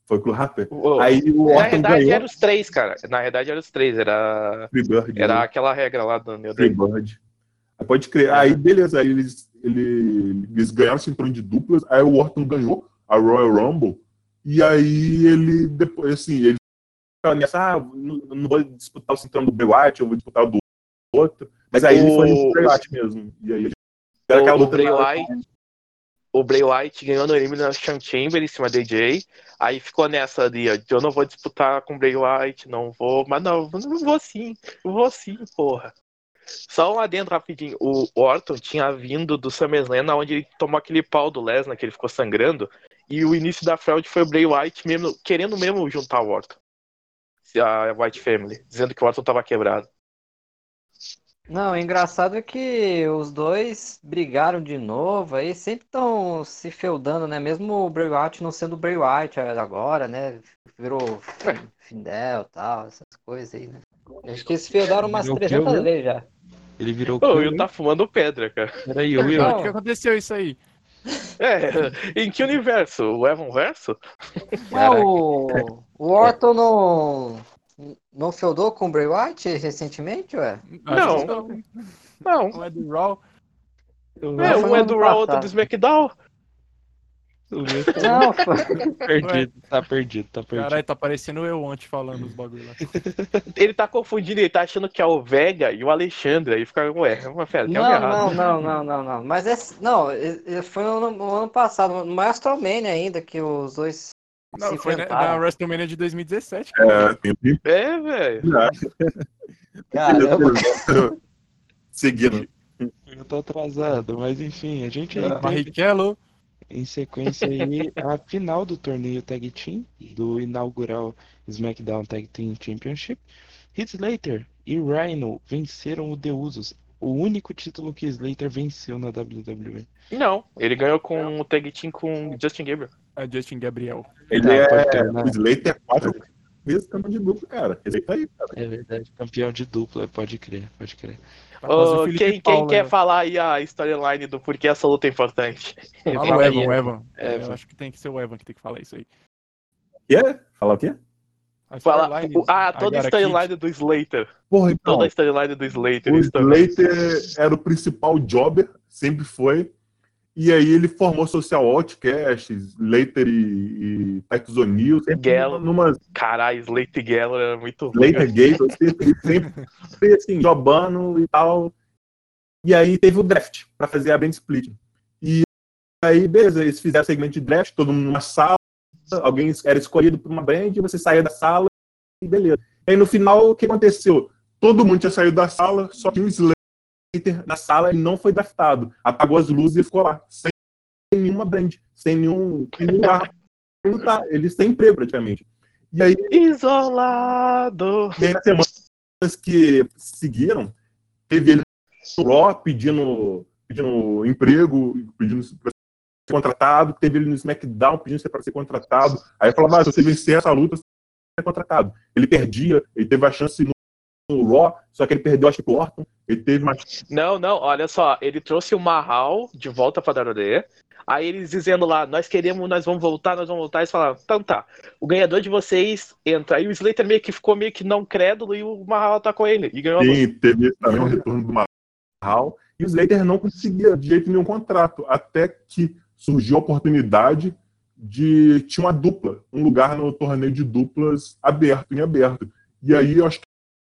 Foi com o Harper. O- Aí o Na Orton verdade ganhou eram os três, cara. Na verdade eram os três. Era, Freebird. era né? aquela regra lá do Day. Freebird. Aí Pode crer. Aí, beleza, aí eles, ele- eles ganharam o cinturão de duplas, aí o Orton ganhou a Royal Rumble, e aí ele, depois, assim, ele nessa, ah, não, vou disputar o cinturão do Bray Wyatt, eu vou disputar o do outro, mas aí ele O- foi no Bray Wyatt mesmo, e aí ele era aquela O luta Bray na- Wyatt, o Bray Wyatt ganhou no Elimination Chamber em cima da AJ. Aí ficou nessa de eu não vou disputar com o Bray Wyatt, não vou. Mas não, eu vou sim, vou sim, porra. Só um adentro rapidinho. O Orton tinha vindo do SummerSlam, onde ele tomou aquele pau do Lesnar, que ele ficou sangrando. E o início da fraude foi o Bray Wyatt mesmo, querendo mesmo juntar o Orton. A White Family, dizendo que o Orton tava quebrado. Não, o engraçado é que os dois brigaram de novo, aí sempre estão se feudando, né? Mesmo o Bray Wyatt não sendo o Bray Wyatt agora, né? Virou Fin- Findel e tal, essas coisas aí, né? Acho que eles feudaram umas Virou 300 Kill, né? vezes já. Ele virou. O Will tá fumando pedra, cara. Peraí, o Will. O que aconteceu isso aí? É, em que universo? O Evan Verso? O, o Orton não, não feudou com o Bray Wyatt recentemente, ué? Não. Não. Não é do Raw. É, foi um é do Raw, outro do SmackDown. O tá Não, perdido, tá perdido, tá perdido. Caralho, tá parecendo eu ontem falando os bagulho lá. Ele tá confundindo, ele tá achando que é o Vega e o Alexandre. Aí fica, ué, uma fera, tem algo Não, errado. não, não, não, não, não. Mas é. Não, é- é- foi no, no ano passado, no WrestleMania ainda, que os dois Não, foi na, na enfrentaram. WrestleMania de 2017. É, tem que É, velho. Caramba. Seguindo. Eu tô atrasado, mas enfim, a gente teve Barrichello. em sequência aí a final do torneio Tag Team, do inaugural SmackDown Tag Team Championship. Heath Slater e Rhino venceram o The Usos, o único título que Slater venceu na WWE. Não, ele ganhou com o tag team com Justin Gabriel. A Justin Gabriel. Ele Tá, é. ter, né? O Slater é quatro vezes campeão de duplo, cara. Aí tá aí, cara. É verdade, campeão de dupla, pode crer, pode crer. Tá o quem quem Paula, quer né? falar aí a storyline do porquê essa luta é importante? Fala o Evan, o Evan. É, Eu acho que tem que ser o Evan que tem que falar isso aí. Quer? Falar o quê? A Fala, storyline, ah, toda a storyline do Slater. Porra, então. Toda a storyline do Slater. O. Slater era o principal jobber, sempre foi. E aí ele formou Social Outcast, Slater e, e Titus O'Neill, sempre Gallo. numa Caralho, Slater Geller era muito ruim. Slater Gate, sempre, sempre assim, jobando e tal. E aí teve o draft pra fazer a brand split. E aí, beleza, eles fizeram segmento de draft, todo mundo numa sala, alguém era escolhido por uma brand, você saía da sala e beleza. Aí no final, o que aconteceu? Todo mundo tinha saído da sala, só que o Slater na sala ele não foi draftado. Apagou as luzes e ficou lá, sem nenhuma brand, sem nenhum, lugar pra lutar. Ele sem emprego praticamente. E aí, Isolado. e aí nas semanas que seguiram, teve ele no Raw pedindo, pedindo emprego, pedindo para ser contratado, teve ele no SmackDown pedindo para ser contratado. Aí falava, ah, se você vencer essa luta, você é contratado. Ele perdia, ele teve a chance no, no Raw, só que ele perdeu, acho que pro Orton. Ele teve uma Não, não, olha só, ele trouxe o Mahal de volta pra WWE. Aí eles dizendo lá, nós queremos, nós vamos voltar, nós vamos voltar. Eles falaram, então tá, o ganhador de vocês entra. Aí o Slater meio que ficou meio que não crédulo e o Mahal atacou ele e ganhou. Sim, teve também o retorno do Mahal. E o Slater não conseguia de jeito nenhum contrato, até que surgiu a oportunidade de. Tinha uma dupla, um lugar no torneio de duplas aberto, em aberto. E aí eu acho que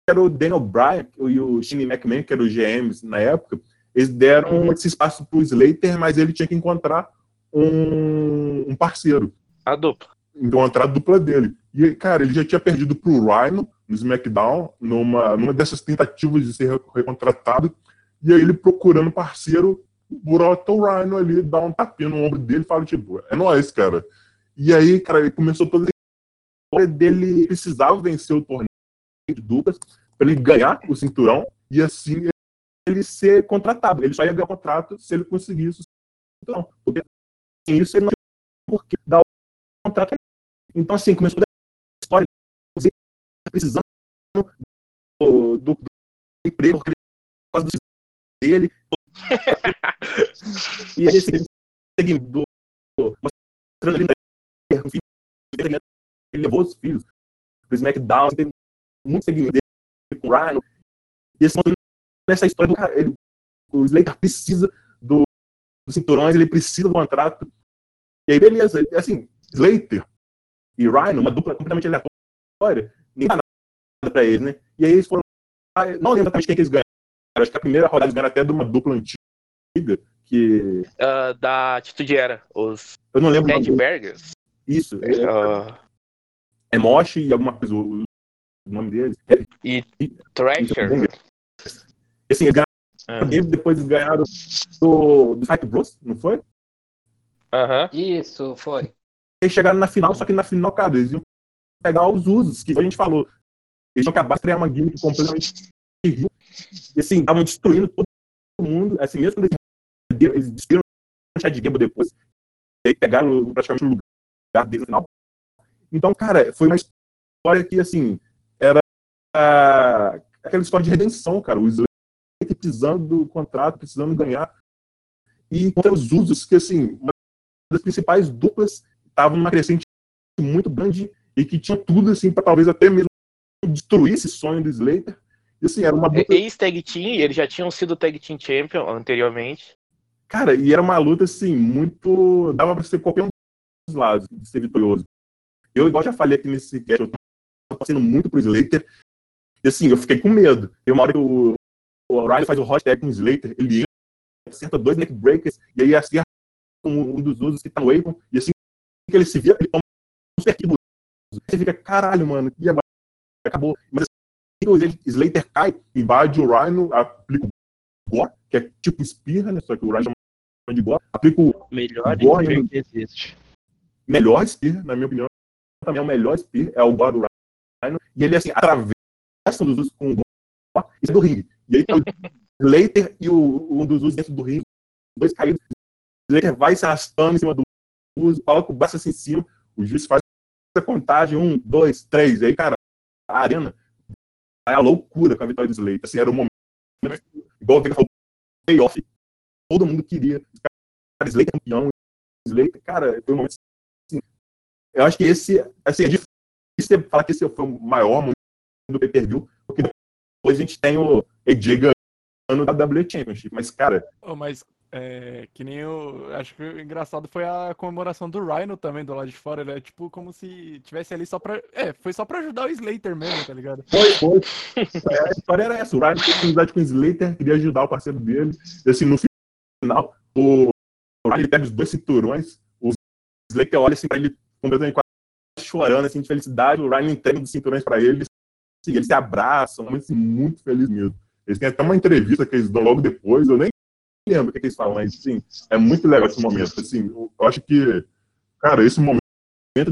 era o Daniel Bryan e o Shane McMahon, que eram os GMs na época, eles deram esse espaço para o Slater, mas ele tinha que encontrar um, um parceiro A dupla. encontrar a dupla dele. E, cara, ele já tinha perdido pro Rhino no SmackDown, numa, numa dessas tentativas de ser recontratado. E aí ele procurando parceiro, brota o Rhino ali, dá um tapinha no ombro dele e fala, tipo, é nóis, cara. E aí, cara, ele começou toda a história dele precisava vencer o torneio de duplas para ele ganhar o cinturão e assim ele ser contratado. Ele só ia ganhar contrato se ele conseguisse o cinturão. Porque sem isso ele não tinha por que dar o contrato. Então, assim, começou a história precisando do, do, do emprego por causa do dele. e aí, esse segmento do, do, mostrando né, enfim, ele levou os filhos pro SmackDown, muito segmento dele com o Ryan. E esse nessa história do cara, ele, o Slater precisa do, dos cinturões, ele precisa do contrato. E aí, beleza, assim, Slater e Rhino, uma dupla completamente aleatória, nem dá nada pra eles, né? E aí eles foram. Não lembro exatamente quem que eles ganharam. Acho que a primeira rodada eles ganharam até de uma dupla antiga, que. Ah, da Atitude Era, os Eu não lembro Ted. Bergers. Isso, é, ah, é Mosh e alguma coisa, o, o nome deles. É, e e Thrasher. assim, eles ganharam Ah, deles, depois eles ganharam do, do Fight Bros, não foi? Aham. Isso, foi. eles chegaram na final, só que na final, cara, eles iam pegar os usos, que a gente falou. Eles tinham acabado de criar uma gimmick completamente terrível. E assim, estavam destruindo todo mundo. Assim, mesmo quando eles, eles destruíram o Chad Gable depois. E aí pegaram praticamente o lugar deles no final. Então, cara, foi uma história que, assim, aquela história de redenção, cara. O Slater precisando do contrato, precisando ganhar. E contra os usos, que, assim, uma das principais duplas estavam numa crescente muito grande e que tinha tudo assim para talvez até mesmo destruir esse sonho do Slater. E assim, era uma É, luta, Ex-Tag Team, eles já tinham sido Tag Team Champion anteriormente. cara, e era uma luta assim muito dava para ser qualquer um lados de ser vitorioso. Eu, igual já falei aqui nesse cast, eu tô torcendo muito pro Slater. E assim, eu fiquei com medo. Tem uma hora que o, o O'Reilly faz o hot tag com o Slater, ele entra, acerta dois neckbreakers, e aí acerta um, um dos usos que tá no Akon, e assim que ele se vira, ele toma um super kick uso. Você fica, caralho, mano, e agora? Acabou. Mas assim, o Slater cai, invade o Rhino, aplica o Gore, que é tipo espirra, né? Só que o Rhino chama de Gore, aplica o Melhor Gore Spear que existe. melhor spear, na minha opinião, também é o melhor spear, é o Gore do Rhino, e ele assim, atravessa um dos usos com o e sai do ringue. E aí tá o Slater e o, um dos usos dentro do ringue, dois caídos, o Slater vai se arrastando em cima do uso, coloca o braço assim em cima, o juiz faz a contagem, um, dois, três, e aí, cara, a arena vai a loucura com a vitória do Slater, assim, era o momento, igual o Vega falou, playoff, todo mundo queria, cara, Slater campeão, Slater, cara, foi um momento assim, eu acho que esse, assim, é difícil falar que esse foi o maior do pay-per-view, porque depois a gente tem o AJ ganhando o WWE Championship, mas, cara, Oh, mas é, que nem o. Acho que o engraçado foi a comemoração do Rhino também do lado de fora. Ele é tipo como se tivesse ali só pra. É, foi só pra ajudar o Slater mesmo, tá ligado? Foi, foi. É, a história era essa. O Ryan teve amizade com o Slater, queria ajudar o parceiro dele. E assim, no final, o Ryan ele pega os dois cinturões, o Slater olha assim pra ele, completamente quase chorando, assim, de felicidade. O Ryan entrega os cinturões pra ele. Eles se abraçam, mas muito feliz mesmo. Eles têm até uma entrevista que eles dão logo depois, eu nem lembro o que, eles falam, mas assim, é muito legal esse momento. Assim, eu acho que, cara, esse momento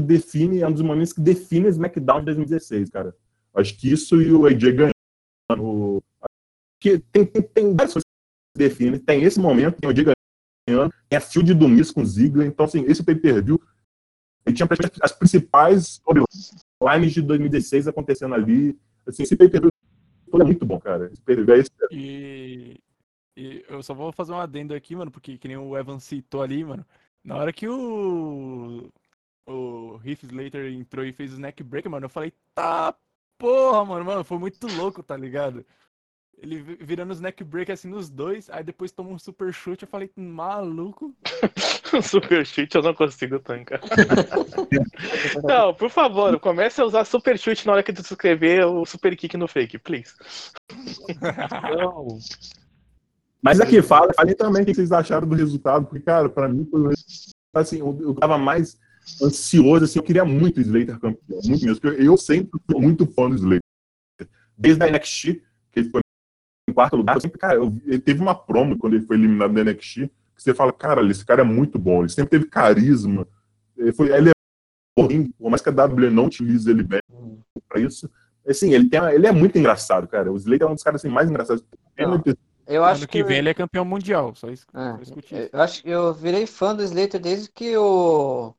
define, é um dos momentos que define o SmackDown de 2016, cara. Acho que isso e o AJ ganhando. Que tem, tem, tem várias coisas que definem. Tem esse momento, tem o AJ ganhando, tem a field do Miss com o Ziggler. Então, assim, esse pay-per-view, ele tinha as principais storylines de 2016 acontecendo ali. Assim, esse pay-per-view foi muito bom, cara. Esse pay-per-view é E, e eu só vou fazer um adendo aqui, mano, porque que nem o Evan citou ali, mano. Na hora que o. O Slater entrou e fez o neckbreaker, mano, eu falei, tá porra, mano, mano, foi muito louco, tá ligado? Ele vi- virando os neckbreakers assim nos dois, aí depois toma um super chute, eu falei, maluco. super chute eu não consigo tancar. não, por favor, comece a usar super chute na hora que tu escrever o super kick no fake, please. Não. Mas aqui, fala, falem também o que vocês acharam do resultado, porque, cara, pra mim foi assim, eu, eu tava mais ansioso, assim, eu queria muito o Slater campeão, muito mesmo, porque eu, sempre fui muito fã do Slater. Desde a NXT, que ele foi quarto lugar, sempre, cara, eu- ele teve uma promo quando ele foi eliminado da NXT, que você fala, cara, esse cara é muito bom, ele sempre teve carisma, ele foi, ele é bom, por mais que a WWE não utilize ele bem pra isso, assim, ele, tem, ele é muito engraçado, cara, o Slater é um dos caras assim, mais engraçados. Não. Eu acho ano que vem ele é campeão mundial, só isso. É, eu acho que eu virei fã do Slater desde que o.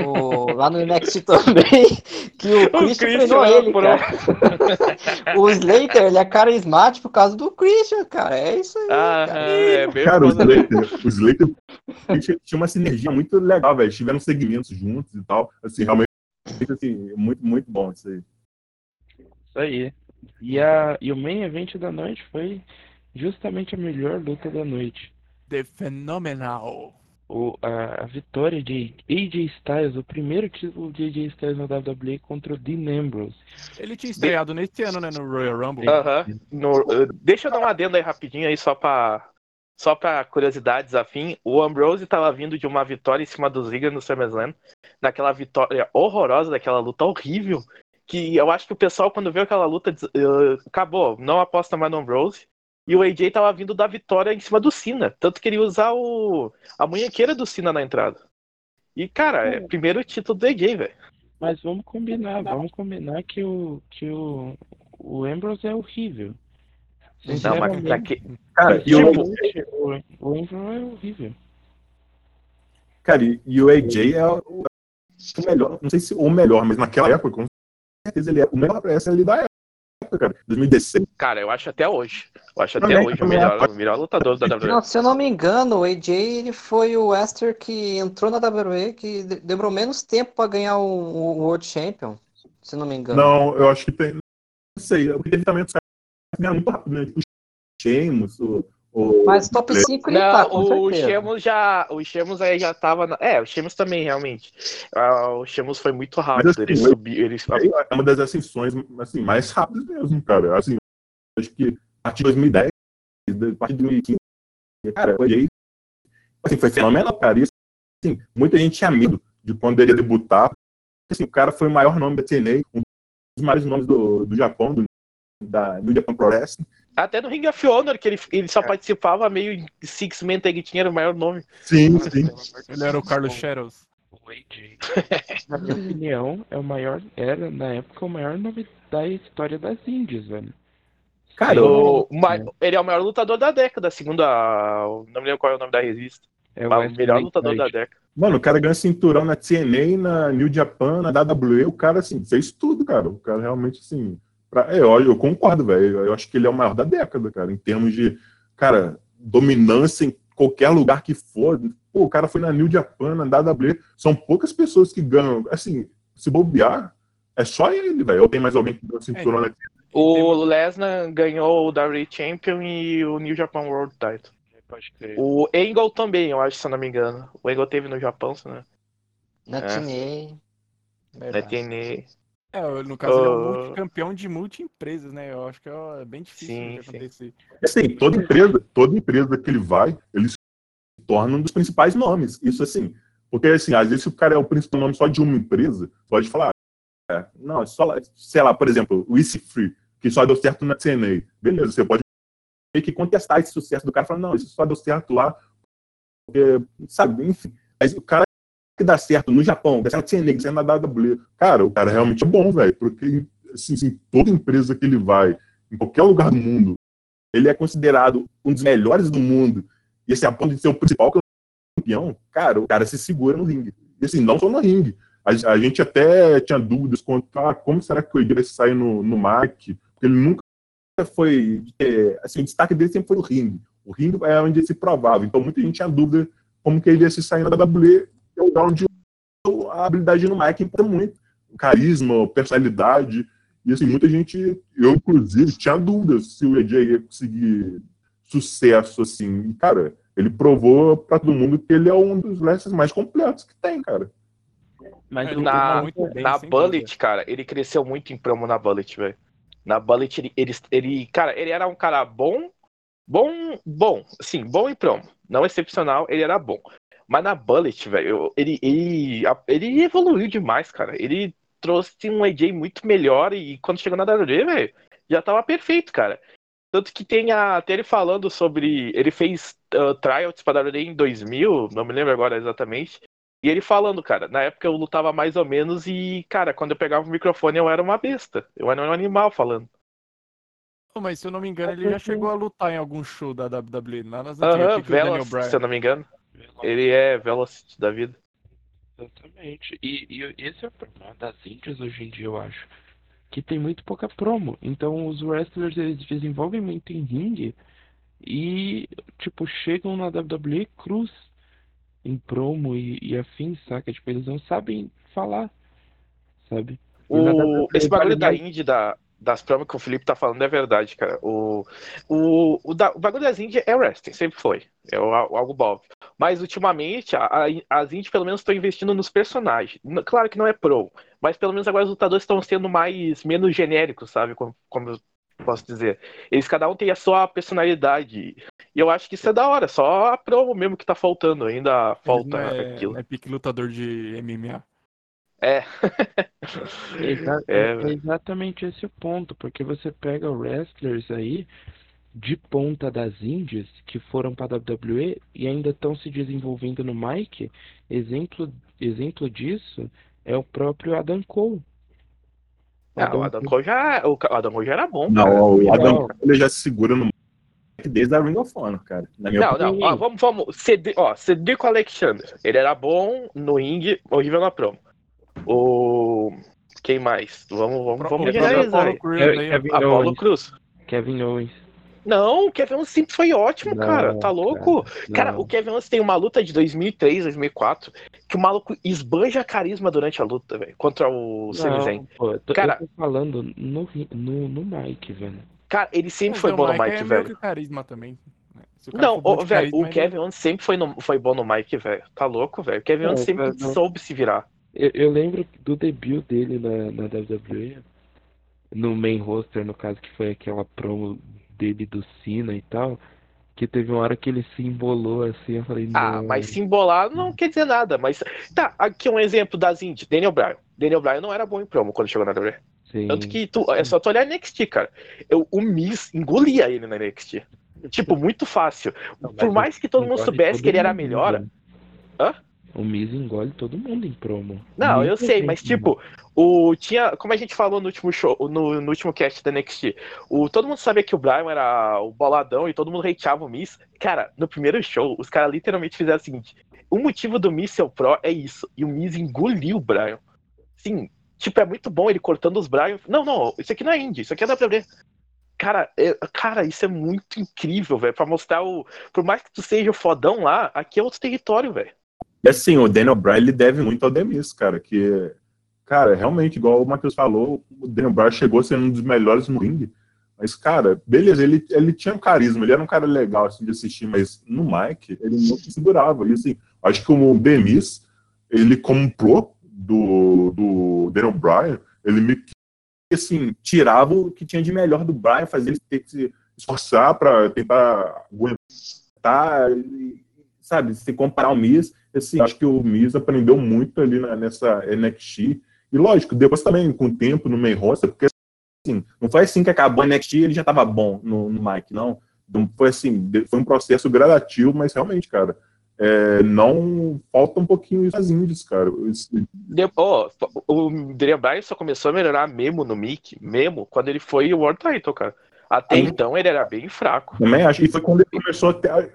o lá no NXT também, que o Christian Christian treinou ele. O Slater, ele é carismático por causa do Christian, cara. É isso aí. Ah, cara. é bem Cara, o. Slater, o Slater tinha, tinha uma sinergia muito legal, velho. Tiveram segmentos juntos e tal. Assim, realmente, assim, muito, muito bom isso aí. Isso aí. E, a, e o main event da noite foi justamente a melhor luta da noite. The Phenomenal. O, a, a vitória de AJ Styles, o primeiro título de AJ Styles na WWE contra o Dean Ambrose. Ele tinha estreado nesse ano, né, no Royal Rumble. Aham. No- uh, deixa eu dar uma adenda aí rapidinho aí, só pra, só pra curiosidades afim. O Ambrose tava vindo de uma vitória em cima do Ziggler no SummerSlam, daquela vitória horrorosa, daquela luta horrível, que eu acho que o pessoal, quando viu aquela luta, diz- uh, acabou, não aposta mais no Ambrose. E o AJ tava vindo da vitória em cima do Cena, tanto que ele ia usar o, a munhequeira do Cena na entrada. E, cara, é primeiro título do AJ, velho. Mas vamos combinar, vamos combinar que o, que o, o Ambrose é horrível. Não, mas pra que... Cara, e o, o, o Ambrose é horrível. cara, e, o AJ é o, melhor, não sei se o melhor, mas naquela época, com certeza ele é o melhor essa ali da época, cara. 2016. Cara, eu acho até hoje. Eu acho até Também, hoje o melhor, o melhor lutador da WWE. Não, se eu não me engano, o AJ ele foi o Wester que entrou na WWE que de- demorou menos tempo pra ganhar o, o World Champion, se eu não me engano. Não, eu acho que tem. Não sei, porque teve também os caras muito rápido, né? Tipo, o Sheamus, o, O Mas top Blair. 5 ele tá, Não, com o. Chemos já. O Chemos aí já tava. Na... É, o Chemos também, realmente. Ah, o Chemos foi muito rápido. assim, ele subiu. Ele... É uma das ascensões assim, mais rápidas mesmo, cara. Assim, acho que a partir de 2010, a partir de 2015, cara, o AJ assim, foi fenomenal, cara. E, assim, muita gente tinha medo de quando ele ia debutar. Assim, o cara foi o maior nome da TNA, um dos maiores nomes do, do Japão, do, da, do Japão Pro Wrestling. Até no Ring of Honor, que ele, ele só participava meio em Six Man Tag Team, era o maior nome. Sim, sim. Ele era o Carlos Shadows. O AJ, na minha opinião, é o maior, era na época o maior nome da história das Índias, velho. Cara, O- ma- Ele é o maior lutador da década, segundo a. Não me lembro qual é o nome da revista. É o Wesley melhor lutador da década. Mano, o cara ganha cinturão na TNA, na New Japan, na WWE, o cara, assim, fez tudo, cara. O cara realmente, assim. Pra... É, eu, eu concordo, velho. Eu acho que ele é o maior da década, cara, em termos de, cara, dominância em qualquer lugar que for. Pô, o cara foi na New Japan, na WWE. São poucas pessoas que ganham. Assim, se bobear, é só ele, velho. Ou tem mais alguém que ganha cinturão na O Lesnar ganhou o WWE Champion e o New Japan World Title. O Angle também, eu acho, se eu não me engano. O Angle teve no Japão, né? Na É. TNA. Na. TNA. É, no caso ele é um Ah. multicampeão de multi-empresas, né? Eu acho que é bem difícil Sim, de sim. acontecer. Assim, toda empresa, toda empresa que ele vai, ele se torna um dos principais nomes. Isso assim, porque assim, às vezes se o cara é o principal nome só de uma empresa, pode falar, é, não, é só, sei lá, por exemplo, o Easy Free, que só deu certo na TNA. Beleza, você pode meio que contestar esse sucesso do cara, falar, não, isso só deu certo lá, porque, sabe, enfim. Mas o cara que dá certo no Japão, dá certo na certo na WWE, cara, o cara realmente é bom, velho, porque, assim, assim, toda empresa que ele vai, em qualquer lugar do mundo, ele é considerado um dos melhores do mundo, e assim, a ponto de ser o principal campeão, cara, o cara se segura no ringue. E assim, não só no ringue. A, a gente até tinha dúvidas quanto a como será que o Ed vai sair no, no mic, porque ele nunca foi. é, assim, o destaque dele sempre foi o ringue. O ringue é onde ele se provava. Então muita gente tinha dúvida como que ele ia se sair na WWE, é o lugar onde a habilidade no mic importa muito. Carisma, personalidade. E assim, muita gente, eu inclusive, tinha dúvidas se o AJ ia conseguir sucesso, assim. E, cara, ele provou pra todo mundo que ele é um dos wrestlers mais completos que tem, cara. Mas Ele o- luta Na, bem, na Bullet, cara, ele cresceu muito em promo na Bullet, velho. Na Bullet, ele, ele, ele, cara, ele era um cara bom, bom, bom, sim, bom em promo. Não excepcional, ele era bom. Mas na Bullet, velho, ele, ele, ele evoluiu demais, cara. Ele trouxe um AJ muito melhor e quando chegou na WWE, velho, já tava perfeito, cara. Tanto que tem a- até ele falando sobre. Ele fez uh, tryouts pra WWE em 2000, não me lembro agora exatamente. E ele falando, cara, na época eu lutava mais ou menos e, cara, quando eu pegava o microfone eu era uma besta. Eu era um animal falando. Mas se eu não me engano, ele já chegou a lutar em algum show da WWE. Lá nas antigas, Daniel Velas, Bryan. se eu não me engano. Ele é Velocity da vida. Exatamente. E, e esse é o problema das índias hoje em dia, eu acho. Que tem muito pouca promo. Então os wrestlers eles desenvolvem muito em ringue e, tipo, chegam na WWE cruz em promo e, e afins, saca? Tipo, eles não sabem falar, sabe? O, WWE esse bagulho da Indy, da, das promos que o Felipe tá falando é verdade, cara. O, o, o, da- o bagulho das Indy é wrestling, sempre foi. É o- algo óbvio. Mas ultimamente, a- a- as Indy pelo menos estão investindo nos personagens. Claro que não é pro, mas pelo menos agora os lutadores estão sendo mais, menos genéricos, sabe? Como, como eu posso dizer. Eles cada um tem a sua personalidade. E eu acho que isso é da hora, só a promo mesmo que tá faltando. Ainda falta é, aquilo. é pique lutador de MMA. É. Exa- É, é velho. exatamente esse o ponto, porque você pega wrestlers aí de ponta das Índias que foram para WWE e ainda estão se desenvolvendo no mic. Exemplo, exemplo disso é o próprio Adam Cole. Ah, o Adam Cole já, o Adam Cole já era bom. cara. Não, o Adam. Cole ele já se segura no desde a Ring of Honor, cara. Na minha Não, opinião. não, ó, vamos, vamos. Cedric, ó, Cedrico Alexander. Ele era bom no ringue, horrível na promo. O. Quem mais? Vamos, vamos, vamos aí. Crews Kevin-. Kevin Apollo Owens. Cruz. Kevin Owens. Não, o Kevin Owens sempre foi ótimo, cara. Não, Tá louco? Cara, Não. o Kevin Owens tem uma luta de 2003, 2004, que o maluco esbanja carisma durante a luta, velho, contra o Sami Zayn. Cara- eu tô falando no, no, no mic, velho. Cara, ele sempre Mas foi bom no Mike é meio velho. que carisma também. né? Cara Não, velho, o ele- Kevin Owens sempre foi, no- foi bom no mic, velho. Tá louco, velho. O Kevin Owens sempre não- soube se virar. Eu, eu lembro do debut dele na, na WWE, no main roster, no caso, que foi aquela promo dele do Cena e tal, que teve uma hora que ele se embolou assim, eu falei, Ah, não. mas se embolar não quer dizer nada. Mas tá, aqui um exemplo das indies. Daniel Bryan. Daniel Bryan não era bom em promo quando chegou na WWE. Sim. Tanto que tu, é só tu olhar NXT, cara. Eu, o Miz engolia ele na NXT. Tipo, muito fácil. Não, Por mais que todo mundo soubesse todo que ele era melhor. Hã? O Miz engole todo mundo em promo. Não, eu sei, mas tipo, o tinha, como a gente falou no último show, no, no último cast da NXT, o todo mundo sabia que o Brian era o boladão e todo mundo hateava o Miz. Cara, no primeiro show, os caras literalmente fizeram o seguinte: o motivo do Miz ser o pro é isso, e o Miz engoliu o Brian. Sim, tipo, é muito bom ele cortando os Brian. Não, não, isso aqui não é indie, isso aqui é WWE. Cara, é- cara, isso é muito incrível, velho, pra mostrar o. Por mais que tu seja o fodão lá, aqui é outro território, velho. E assim, o Daniel Bryan ele deve muito ao Demis, cara, que, cara, realmente, igual o Matheus falou, o Daniel Bryan chegou sendo um dos melhores no ringue. Mas, cara, beleza, ele, ele tinha um carisma, ele era um cara legal assim, de assistir, mas no mic ele não se segurava. E assim, acho que o Demis, ele comprou do, do Daniel Bryan, ele me assim, tirava o que tinha de melhor do Bryan, fazia ele ter que se esforçar para tentar aguentar, e, sabe, se comparar ao Miz, assim, acho que o Miz aprendeu muito ali na- nessa NXT, e lógico, depois também, com o tempo no main roster, porque assim, não foi assim que acabou a NXT e ele já estava bom no, no mic, não. Não foi assim, foi um processo gradativo, mas realmente, cara, é, não falta um pouquinho isso às indies, cara. De- ó, o Daniel Bryan só começou a melhorar mesmo no Mick, mesmo quando ele foi o World Title, cara. Até então ele era bem fraco. Também acho que foi quando ele começou a ter,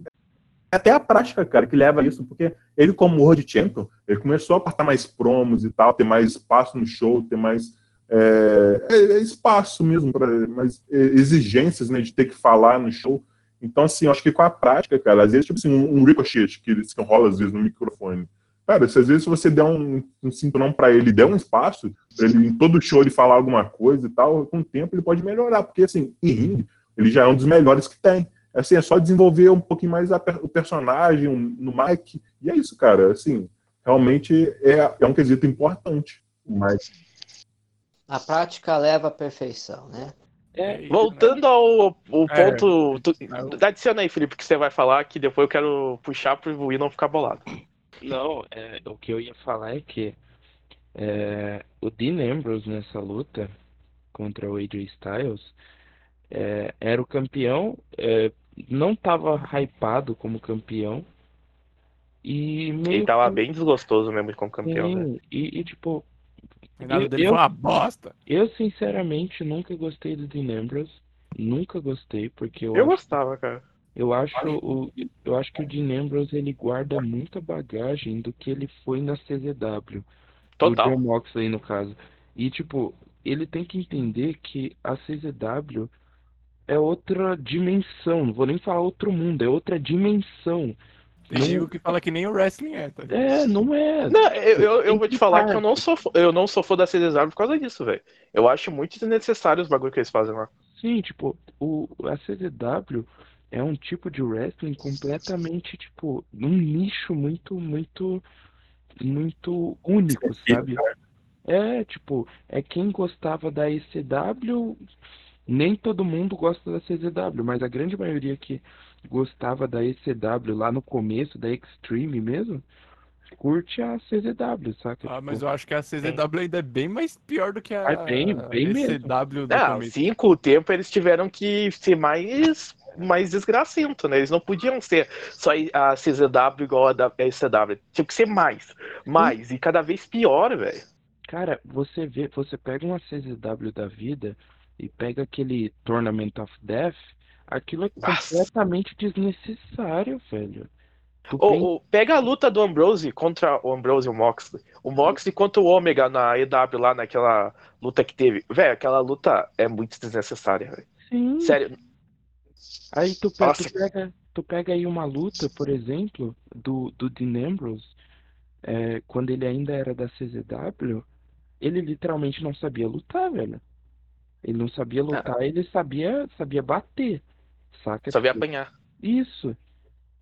até a prática, cara, que leva a isso, porque ele, como World Champion, ele começou a apartar mais promos e tal, ter mais espaço no show, ter mais é, é, é espaço mesmo, pra, mais é, exigências, né, de ter que falar no show. Então, assim, eu acho que com a prática, cara, às vezes, tipo assim, um, um ricochet que, que rola às vezes no microfone. Cara, se às vezes você der um, um cinturão pra ele, der um espaço, pra ele em todo show ele falar alguma coisa e tal, com o tempo ele pode melhorar, porque assim, em ringue, ele já é um dos melhores que tem. Assim, é só desenvolver um pouquinho mais a o personagem um- no mic, e é isso, cara. Assim, realmente é, é um quesito importante. Mas A prática leva à perfeição, né? É, Voltando ao, ao É, ponto. tu- eu- adiciona aí, Felipe, que você vai falar, que depois eu quero puxar pro Will não ficar bolado. Não, é, o que eu ia falar é que é, o Dean Ambrose nessa luta contra o AJ Styles é, era o campeão, é, não estava hypado como campeão e meio Ele tava que- bem desgostoso mesmo como campeão, né? Sim, e, e, tipo, O dele eu- foi uma bosta. eu sinceramente nunca gostei do Dean Ambrose, nunca gostei porque eu Eu acho gostava, cara. Eu acho, o, eu acho que o Dean Ambrose ele guarda muita bagagem do que ele foi na CZW. Total. O John Moxley, no caso. E, tipo, ele tem que entender que a CZW é outra dimensão. Não vou nem falar outro mundo, é outra dimensão. Tem Não- nego que fala que nem o wrestling é, tá? É, não é. Não, eu, eu, eu vou te falar que eu não sou, fã- eu não sou fã da CDW por causa disso, velho. Eu acho muito desnecessário os bagulho que eles fazem lá. Sim, tipo, o, a CZW é um tipo de wrestling completamente, tipo, num nicho muito, muito, muito único, sabe? É, tipo, é quem gostava da ECW, nem todo mundo gosta da CZW, mas a grande maioria que gostava da ECW lá no começo, da Extreme mesmo, curte a CZW, saca? Ah, mas Tipo, eu acho que a CZW ainda é bem mais pior do que a É bem- bem. ECW do começo. sim, com o tempo eles tiveram que ser mais, mais desgracento, né? Eles não podiam ser só a CZW igual a da ECW. Tinha que ser mais, mais, e cada vez pior, velho. Cara, você vê, você pega uma CZW da vida e pega aquele Tournament of Death, aquilo é Nossa. completamente desnecessário, velho. Ô, tem- ô, pega a luta do Ambrose contra o Ambrose e o Moxley. O Moxley contra o Omega na EW lá naquela luta que teve. Velho, aquela luta é muito desnecessária, velho. Sim. Sério. Aí tu, tu pega, tu pega aí uma luta, por exemplo, do, do Dean Ambrose, é, quando ele ainda era da CZW, ele literalmente não sabia lutar, velho. Ele não sabia lutar, ele sabia, sabia bater, saca? Só vi Tipo, apanhar. Isso.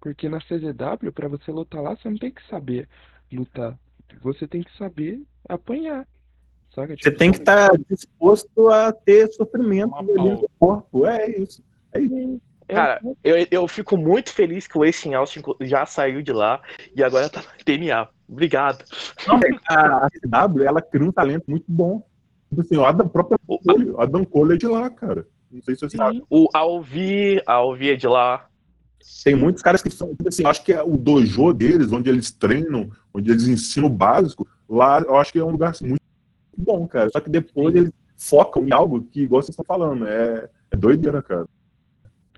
Porque na CZW, pra você lutar lá, você não tem que saber lutar. Você tem que saber apanhar. Saca? Você Tipo, tem que estar disposto a ter sofrimento no corpo. É isso. É isso. é- Cara, eu, eu fico muito feliz que o Ace Austin já saiu de lá e agora tá no TNA. Obrigado. Não, a CW, ela cria um talento muito bom. Tipo assim, o Adam, próprio O- Cole, Adam Cole é de lá, cara. Não sei se você sabe. O Alvi, a Alvi é de lá. Tem muitos caras que são, tipo assim, eu acho que é o dojo deles, onde eles treinam, onde eles ensinam o básico, lá eu acho que é um lugar assim, muito bom, cara. Só que depois eles focam em algo que, igual vocês estão falando, é, é doideira, cara.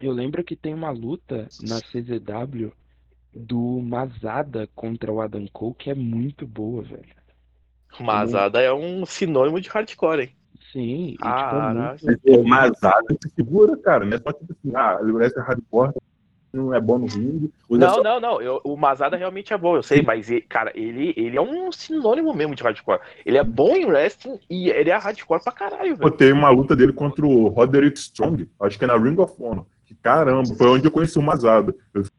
Eu lembro que tem uma luta na CZW do Mazada contra o Adam Cole que é muito boa, velho. Mazada é um sinônimo de hardcore, hein? Sim, e, tipo, é Caraca. muito- Mas a se segura, cara. Não é só tipo assim, ah, ele parece hardcore, não é bom no ringue. Não, só- não, não. eu- o Mazada realmente é bom, eu sei, mas, ele- cara, ele, ele é um sinônimo mesmo de hardcore. Ele é bom em wrestling e ele é hardcore pra caralho, velho. teve uma luta dele contra o Roderick Strong, acho que é na Ring of Honor. Que caramba, foi onde eu conheci o Mazada. Eu falei,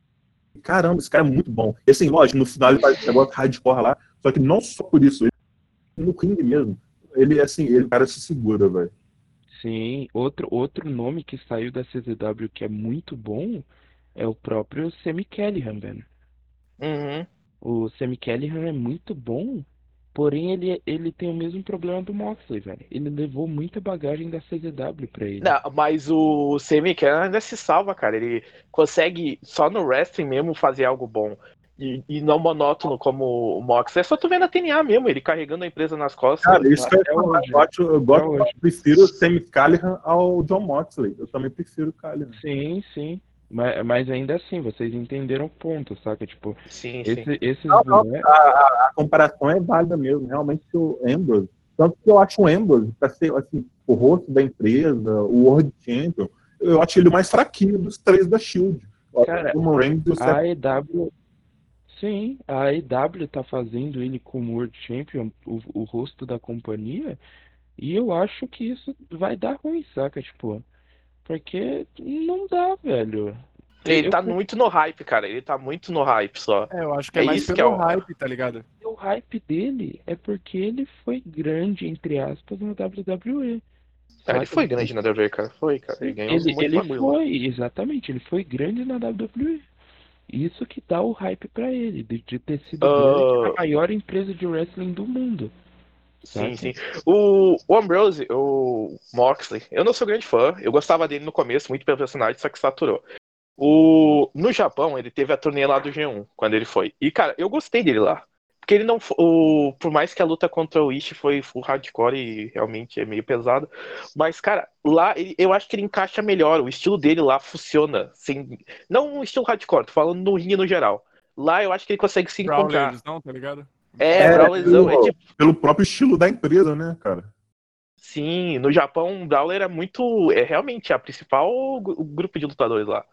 caramba, esse cara é muito bom. E assim, lógico, no final ele faz esse negócio hardcore lá, só que não só por isso, ele, no ringue mesmo. Ele, assim, ele, cara se segura, velho. Sim, outro, outro nome que saiu da CZW que é muito bom é o próprio Sammy Callihan, velho. Uhum. O Sammy Callihan é muito bom, porém ele, ele tem o mesmo problema do Moxley, velho. Ele levou muita bagagem da CZW pra ele. Não, mas o Sami Callihan ainda se salva, cara. Ele consegue só no wrestling mesmo fazer algo bom. E, e não monótono como o Mox. É só tu ver na TNA mesmo, ele carregando a empresa nas costas. Cara, isso que eu, Até falar, hoje. eu, acho, eu, gosto, eu prefiro o Sammy Callihan ao John Moxley. Eu também prefiro o Callihan. Sim, sim. Mas, mas ainda assim, vocês entenderam o ponto, saca? Tipo, Sim, sim. esse, esses Não, não, moleques- a, a- a comparação é válida mesmo, realmente o Ambrose. Tanto que eu acho o Ambrose, para ser assim, o rosto da empresa, o World Champion, eu acho ele o mais fraquinho dos três da Shield. Eu Cara, A AEW, sim, a AEW tá fazendo ele como World Champion, o, o rosto da companhia, e eu acho que isso vai dar ruim, saca? Tipo, porque não dá, velho. Ele Eu- tá muito no hype, cara. Ele tá muito no hype só. É, eu acho que é, É mais isso pelo que é o- hype, tá ligado? O hype dele é porque ele foi grande, entre aspas, na WWE. Ah, ele saca? foi grande na WWE, cara. Foi, cara. Ele ganhou Ele, muito ele bagulho foi, exatamente, ele foi grande na WWE. Isso que dá o hype pra ele, de, de ter sido grande na maior empresa de wrestling do mundo. Sim, sim. O, o Ambrose, o Moxley, eu não sou grande fã. Eu gostava dele no começo, muito pelo personagem, só que saturou. O, no Japão, ele teve a turnê lá do G1, quando ele foi. E, cara, eu gostei dele lá. Porque ele não. O, por mais que a luta contra o Ishi foi full hardcore e realmente é meio pesado. Mas, cara, lá ele- eu acho que ele encaixa melhor. O estilo dele lá funciona. Sem, não um estilo hardcore, tô falando no ringue no geral. Lá eu acho que ele consegue se encontrar. Não, tá ligado? É, É, Brawlerzão, é pelo- tipo. pelo próprio estilo da empresa, né, cara? Sim, no Japão, o Brawler é muito. É realmente a principal gru- grupo de lutadores lá.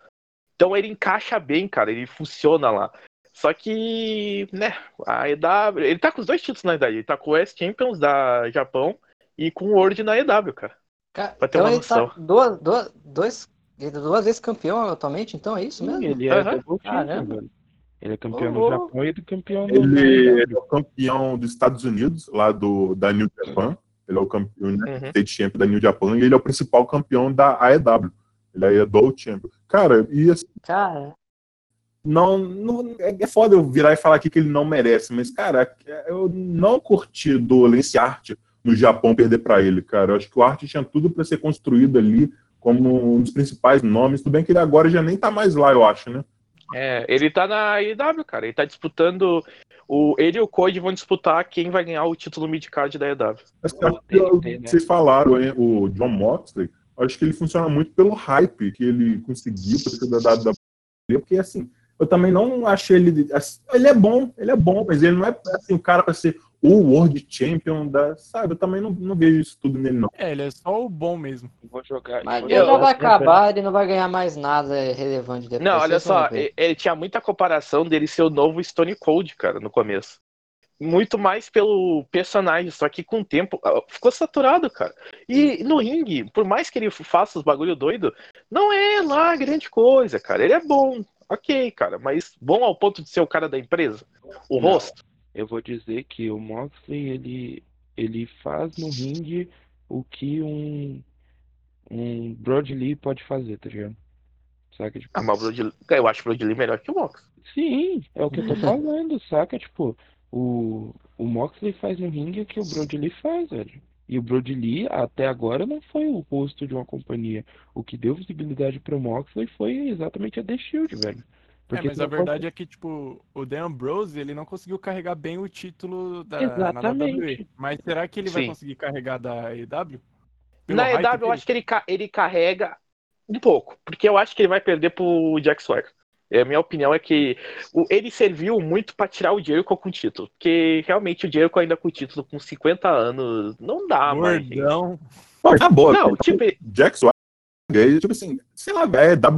Então ele encaixa bem, cara, ele funciona lá. Só que, né, a EW. Ele tá com os dois títulos na verdade. Ele tá com o West Champions da Japão e com o World na EW, cara. Ca- Pra ter então uma ele tá noção. duas, duas, dois, é duas vezes campeão atualmente, então é isso Sim, mesmo? ele é champion, Caramba. Ele é campeão no louco. Japão e é campeão no Ele é o campeão dos Estados Unidos, lá do, da New Japan. Ele é o campeão, né, Uhum. State Champion da New Japan, e ele é o principal campeão da AEW. Ele aí é Double Champion. Cara, e assim, Cara, não, não é, é foda eu virar e falar aqui que ele não merece, mas, cara, eu não curti do Lance Art no Japão perder pra ele, cara. Eu acho que o Art tinha tudo pra ser construído ali como um dos principais nomes. Tudo bem que ele agora já nem tá mais lá, eu acho, né? É, ele tá na EW, cara. Ele tá disputando. O, ele e o Code vão disputar quem vai ganhar o título mid-card da EW. Mas, O cara, eu- TNT, né? vocês falaram, hein, o John Moxley, acho que ele funciona muito pelo hype que ele conseguiu pra ser da WWE, porque assim, eu também não achei ele. assim, ele é bom, ele é bom, mas ele não é assim, o cara pra ser o World Champion da. Sabe, eu também não, não vejo isso tudo nele, não. É, ele é só o bom mesmo. Vou jogar. mas ele já vai acabar, ele não vai ganhar mais nada relevante depois. Não, olha só, ele tinha muita comparação dele ser o novo Stone Cold, cara, no começo. muito mais pelo personagem, só que com o tempo ah, ficou saturado, cara. E no ringue, por mais que ele faça os bagulho doido, não é lá grande coisa, cara. Ele é bom, ok, cara, mas bom ao ponto de ser o cara da empresa. O Não. rosto. Eu vou dizer que o Moxley, ele, ele faz no ringue o que um, um Brody Lee pode fazer, tá ligado? Saca? Tipo, Ah, mas o Brody eu acho o Brody Lee melhor que o Mox. sim, é o que eu tô falando, saca? Tipo, o, o Moxley faz no ringue o que o Brody Lee faz, velho. E o Brody Lee, até agora, não foi o rosto de uma companhia. O que deu visibilidade pro Moxley foi exatamente a The Shield, velho. É, Porque mas se a verdade é que, tipo, o Dan Ambrose, ele não conseguiu carregar bem o título da, na Exatamente. WWE. Mas será que ele vai Sim. conseguir carregar da AEW? Na EW, eu acho que ele, ele carrega um pouco, porque eu acho que ele vai perder pro Jack Swagger. É, A minha opinião é que o- ele serviu muito pra tirar o Jericho com o título, porque realmente o Jericho ainda com o título com 50 anos não dá mais. Gordão. Pô, tá boa. Não, tipo, Jack Swagger, tipo assim, sei lá, velho, é W.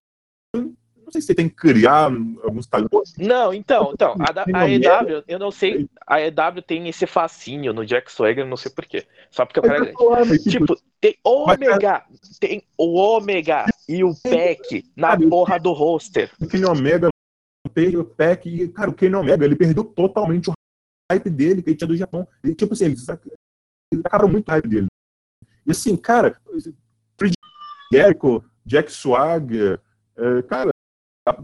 Não sei se você tem que criar alguns talentos. Não, então, então, a, a EW, eu não sei, a EW tem esse fascínio no Jack Swagger, não sei porquê. Só porque o cara é grande. Tipo, tem Ômega, tem o Ômega e o Peck na porra do roster. o Kenny Omega perde o Peck e, cara, o Kenny Omega, ele perdeu totalmente o hype dele que ele tinha do Japão. E, tipo assim, eles, eles acabaram muito o hype dele. E assim, cara, Jericho, Jack Swagger, é, cara,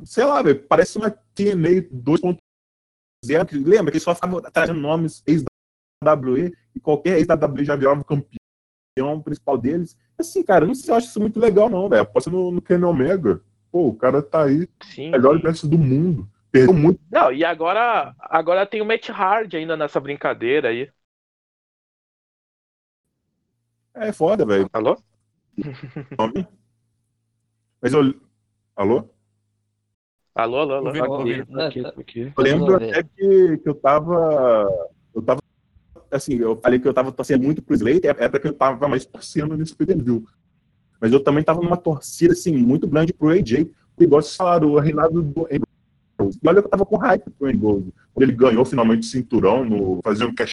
sei lá, velho, parece uma TNA 2.0. que Lembra que só ficavam trazendo nomes ex-WWE e qualquer ex-WWE já virava o campeão principal deles. Assim, cara, não sei se eu acho isso muito legal, não, velho. Aposta no, no Kenny Omega. Pô, o cara tá aí, Sim. melhor mestre do mundo. Perdeu muito. Não, e agora, agora tem o Matt Hardy ainda nessa brincadeira aí. É foda, velho. Alô? Mas eu. Alô? Alô, alô, alô. Ouvindo, ouvindo. Por quê? Eu lembro até que, que eu tava. Eu tava. Assim, eu falei que eu tava torcendo muito pro Slater, é época que eu tava mais torcendo nesse pay-per-view. Mas eu também tava numa torcida, assim, muito grande pro AJ, igual vocês falaram, o reinado do Ambrose. E olha que eu tava com hype pro Ambrose. Quando ele ganhou finalmente o cinturão, no, fazendo um cash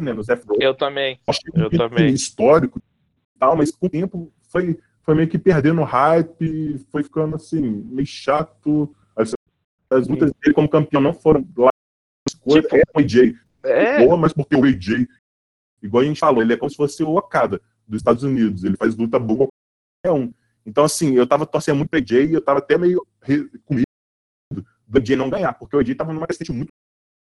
né, no Seth Rollins. Eu também. Eu também. histórico e tal, mas com o tempo foi, foi meio que perdendo o hype, foi ficando assim, meio chato. As, as lutas dele como campeão não foram lá. Tipo, é o AJ É, boa, mas porque o AJ, igual a gente falou, ele é como se fosse o Okada dos Estados Unidos, ele faz luta boa com qualquer um. Então, assim, eu tava torcendo muito pro AJ e eu tava até meio com medo do AJ não ganhar, porque o AJ tava numa crescente muito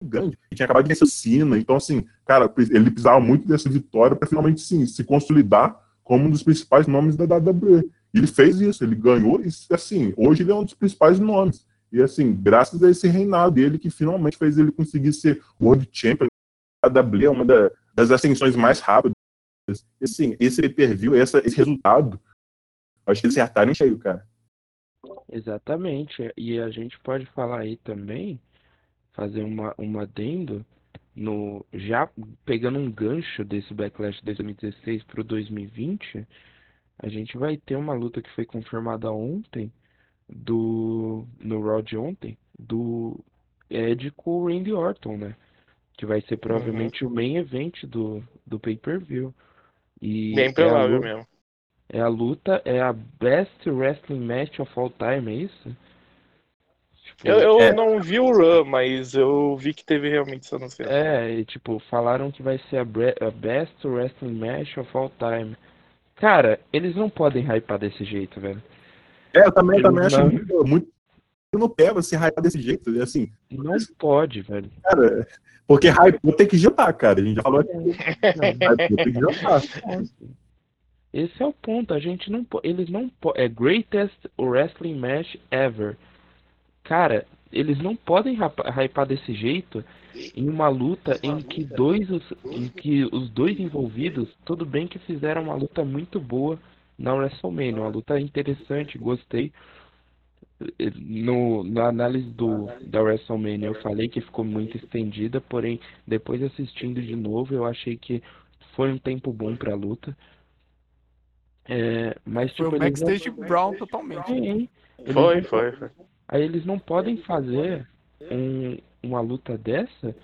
grande. Ele tinha acabado de vencer o Cena, então, assim, cara, ele precisava muito dessa vitória para finalmente, sim, se consolidar como um dos principais nomes da WWE. Ele fez isso, ele ganhou, e, assim, hoje ele é um dos principais nomes. E, assim, graças a esse reinado dele, que finalmente fez ele conseguir ser World Champion, a WWE é uma da- das ascensões mais rápidas. Assim, esse pay-per-view, esse resultado, acho que eles acertaram em cheio, cara. Exatamente. E a gente pode falar aí também, fazer uma, um adendo, no, já pegando um gancho desse Backlash 2016 para o 2020, a gente vai ter uma luta que foi confirmada ontem, do, no Raw de ontem, do Ed com o Randy Orton, né? Que vai ser provavelmente o main event do, do pay-per-view. E bem é a provável lu- mesmo. é a luta, é a Best Wrestling Match of All Time, é isso? Tipo, Eu, eu É. não vi o Run, mas eu vi que teve realmente essa anúncio. É, e tipo, falaram que vai ser a, a Best Wrestling Match of All Time. Cara, eles não podem hypar desse jeito, velho. É, eu também, também acho Não. muito, muito. Eu não pego esse hype desse jeito, né? assim, Não pode, velho. cara. Porque hype, eu tenho que jantar, cara. A gente já falou aqui. Hype, eu tenho que jantar. Esse é o ponto, a gente não pode, eles não é greatest wrestling match ever. Cara, eles não podem hypar desse jeito em uma luta em que dois, os- em que os dois envolvidos, tudo bem que fizeram uma luta muito boa na WrestleMania, uma luta interessante, gostei. No, na análise do, da WrestleMania eu falei que ficou muito estendida, porém, depois assistindo de novo, eu achei que foi um tempo bom pra luta. É, mas Foi tipo, o eles não- backstage Brown totalmente. Sim, eles Foi, foi, foi. Aí eles não podem fazer um, uma luta dessa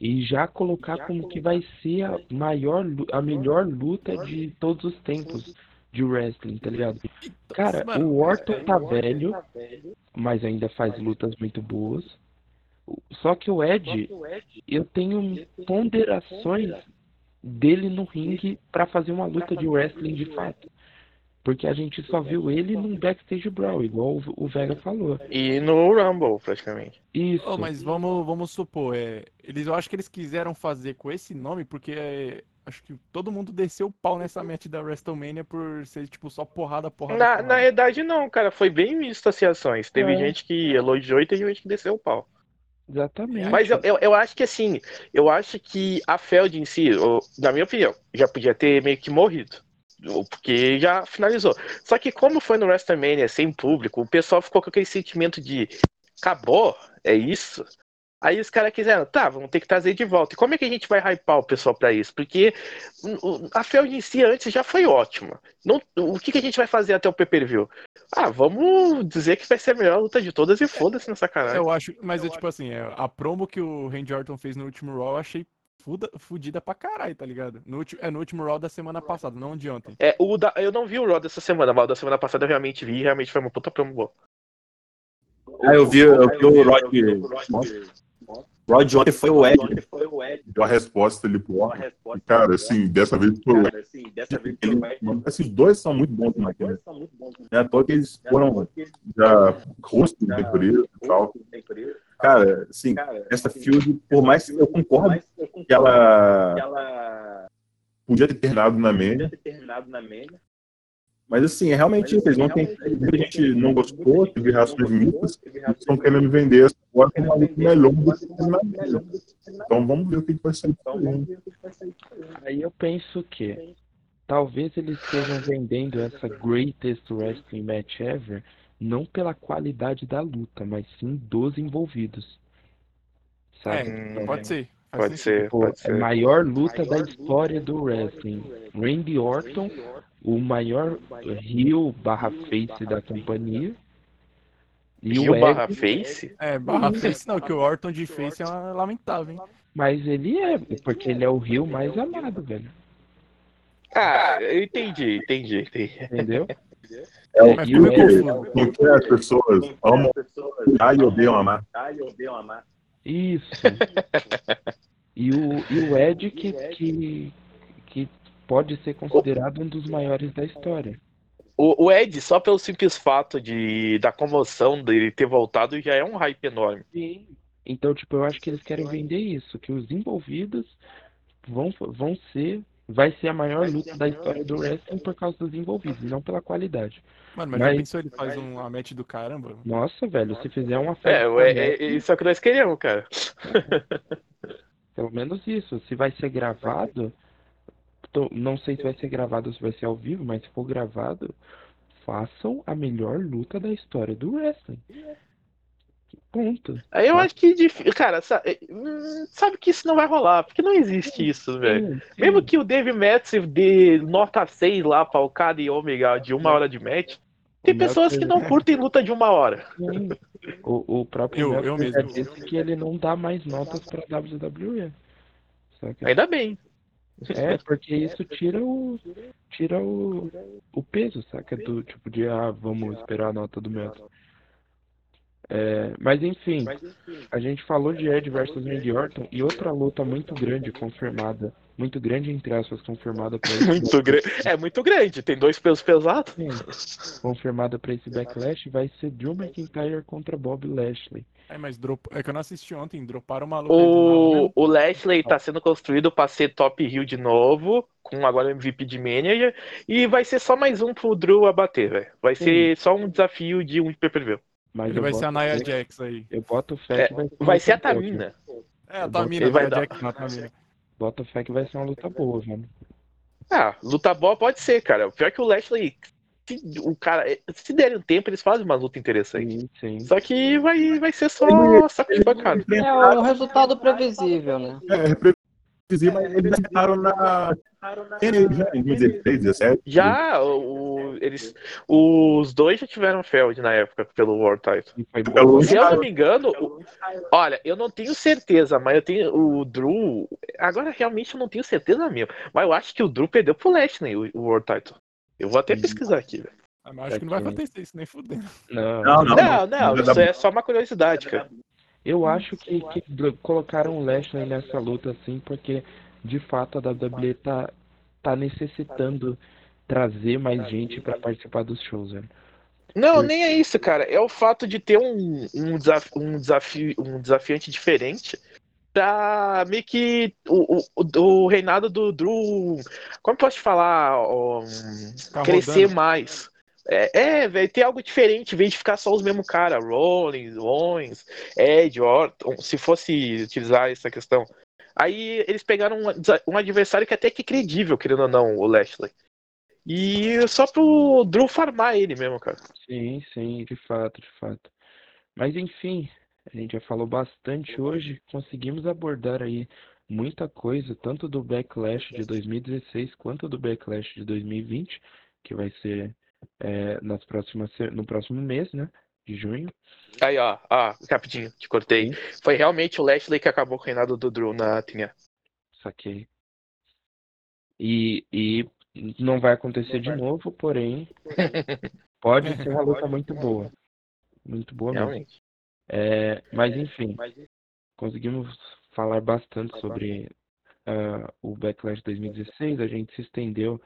e já colocar como que vai ser a maior, a melhor luta de todos os tempos de wrestling, tá ligado? Cara, Mano, o Orton tá velho, mas ainda faz lutas muito boas. Só que o Ed, eu tenho ponderações dele no ringue pra fazer uma luta de wrestling de fato. Porque a gente só viu ele num backstage brawl, igual o- o Vega falou. E no Rumble, praticamente. Isso. Ô, mas vamos, vamos supor, é, eles, eu acho que eles quiseram fazer com esse nome porque é, acho que todo mundo desceu o pau nessa match da WrestleMania por ser tipo só porrada, porrada. Na, porrada. na verdade, não, cara. Foi bem misto as reações. Teve É. gente que elogiou e teve gente que desceu o pau. Exatamente. Mas eu, eu, eu acho que assim, eu acho que a Feld em si, o- na minha opinião, já podia ter meio que morrido. Porque já finalizou. Só que como foi no WrestleMania sem público, o pessoal ficou com aquele sentimento de acabou, é isso. Aí os caras quiseram, tá, vamos ter que trazer de volta. E como é que a gente vai hypar o pessoal pra isso? Porque a Feld em si antes já foi ótima. Não, o que, que a gente vai fazer até o pay-per-view? Ah, vamos dizer que vai ser a melhor luta de todas e foda-se nessa caralho. Eu acho, mas é tipo assim, é, a promo que o Randy Orton fez no último Raw eu achei fuda, fudida pra caralho, tá ligado? No, ulti- é no último Raw da semana passada, não de ontem. É, o da, eu não vi o Raw dessa semana, mas o da semana passada eu realmente vi e realmente foi uma puta promo boa. Ah, eu vi, eu vi o Rod. Rod ontem foi o Ed. Deu a resposta ali pro Orton. E, cara, assim, dessa vez foi o Ed. Ele, assim, os dois são muito bons na matéria. É à toa que eles foram já rosto de empresa e tal. Cara, assim, essa field, por mais que eu concordo que ela podia ter terminado na média, mas assim, é realmente isso. Eles não têm. Muita gente não gostou, teve reações mistas, eles estão querendo vender essa agora como uma luta melhor do que na média. Então vamos ver o que vai sair aí. Aí eu penso que talvez eles estejam vendendo essa greatest wrestling match ever não pela qualidade da luta, mas sim dos envolvidos. Sabe? É, pode ser. faz Pode ser, Tipo, pode a ser. maior luta da história do wrestling. Randy Orton, o maior heel barra face da companhia. E E o barra Ed, face? É, barra face não, que o Orton de face é lamentável, hein? mas ele é, porque ele é o heel mais amado, velho. Ah, eu entendi, entendi, entendi. Entendeu? É o Mas e ficou o meio Ed- confuso. Não que as pessoas amam odiar e odeiam amar. Isso. E o, e o Ed que, que pode ser considerado um dos maiores da história. O, o Ed, só pelo simples fato de, da comoção dele ter voltado, já é um hype enorme. Sim. Então, tipo, eu acho que eles querem vender isso, que os envolvidos vão, vão ser, vai ser a maior luta da história do wrestling por causa dos envolvidos, e não pela qualidade. Mano, mas, Mas- já pensou ele faz um, uma match do caramba? Nossa, velho, se fizer uma É, festa, ué, né, é, é isso é o que nós queremos, cara. pelo menos isso. Se vai ser gravado, tô- não sei se vai ser gravado ou se vai ser ao vivo, mas se for gravado, façam a melhor luta da história do wrestling. Ponto. Aí eu acho que, cara, é, hum, sabe que isso não vai rolar, porque não existe isso, velho. Mesmo que o Dave Metz dê nota 6 lá pra Okada e Omega de uma hora de match, tem pessoas que não curtem luta de uma hora. O, o próprio Eu- eu mesmo. disse que ele não dá mais notas pra WWE. Ainda bem. É, porque isso tira o tira o, o peso, saca? Do tipo de ah, vamos esperar a nota do Meltzer. É, mas enfim, a gente falou de Ed versus Randy Orton e outra luta muito grande confirmada, muito grande entre aspas confirmada para Muito grande. É muito grande, tem dois pesos pesados. confirmada para esse backlash vai ser Drew McIntyre contra Bob Lashley. É, mas drop... é que eu não assisti ontem, droparam uma O, né? o Lashley tá sendo construído pra ser top heel de novo, com agora MVP de manager, e vai ser só mais um pro Drew abater, velho. Vai ser só um desafio de um pay-per-view. Mas Ele vai ser a Nia fé- Jax aí. Eu boto fé É, vai ser, Vai ser a Tamina. É, a Tamina, vai Nia dar. Jax, não, a Tamina. Bota fé que vai ser uma luta boa, velho. Ah, luta boa pode ser, cara. Pior é que o Lashley, se, o cara, se derem um tempo, eles fazem uma luta interessante. Sim, sim. Só que vai, vai ser só saco de bancada. É o resultado previsível, né? É, previsível, mas eles entraram na TNA já em 2016, 17. Já o, eles, os dois já tiveram Feld na época pelo World Title. Se eu não me engano, olha, eu não tenho certeza, mas eu tenho o Drew. Agora realmente eu não tenho certeza mesmo. Mas eu acho que o Drew perdeu pro Lashley o, o World Title. Eu vou até pesquisar aqui. velho. Ah, mas acho que não vai acontecer isso, nem fudendo. Não, Não, não. Não, não, isso é só uma curiosidade, cara. Eu acho que, que colocaram o Lashley nessa luta assim porque de fato a WWE tá, tá necessitando trazer mais gente pra participar dos shows, velho. Não, Por- nem é isso, cara. É o fato de ter um, um, desaf um, desafio, um desafiante diferente pra meio que o, o, o reinado do Drew. Como posso te falar? ó, Ficar crescer rodando. mais. É, é velho, ter algo diferente, em vez de ficar só os mesmos caras, Rollins, Owens, Ed, Orton, se fosse utilizar essa questão. Aí eles pegaram um, um adversário que até que é credível, querendo ou não, o Lashley. E só pro Drew farmar ele mesmo, cara. Sim, sim, de fato, de fato. Mas enfim, a gente já falou bastante hoje, conseguimos abordar aí muita coisa, tanto do Backlash de 2016 quanto do Backlash de 2020, que vai ser é, nas próximas, no próximo mês, né? De junho. Aí, ó, ó, rapidinho, te cortei. Foi realmente o Lashley que acabou com o reinado do Drew na Tinha. Saquei. E, e não vai acontecer de novo, porém, pode ser uma luta muito boa. Muito boa mesmo. Realmente. É, mas enfim, conseguimos falar bastante sobre ah, o Backlash 2016. A gente se estendeu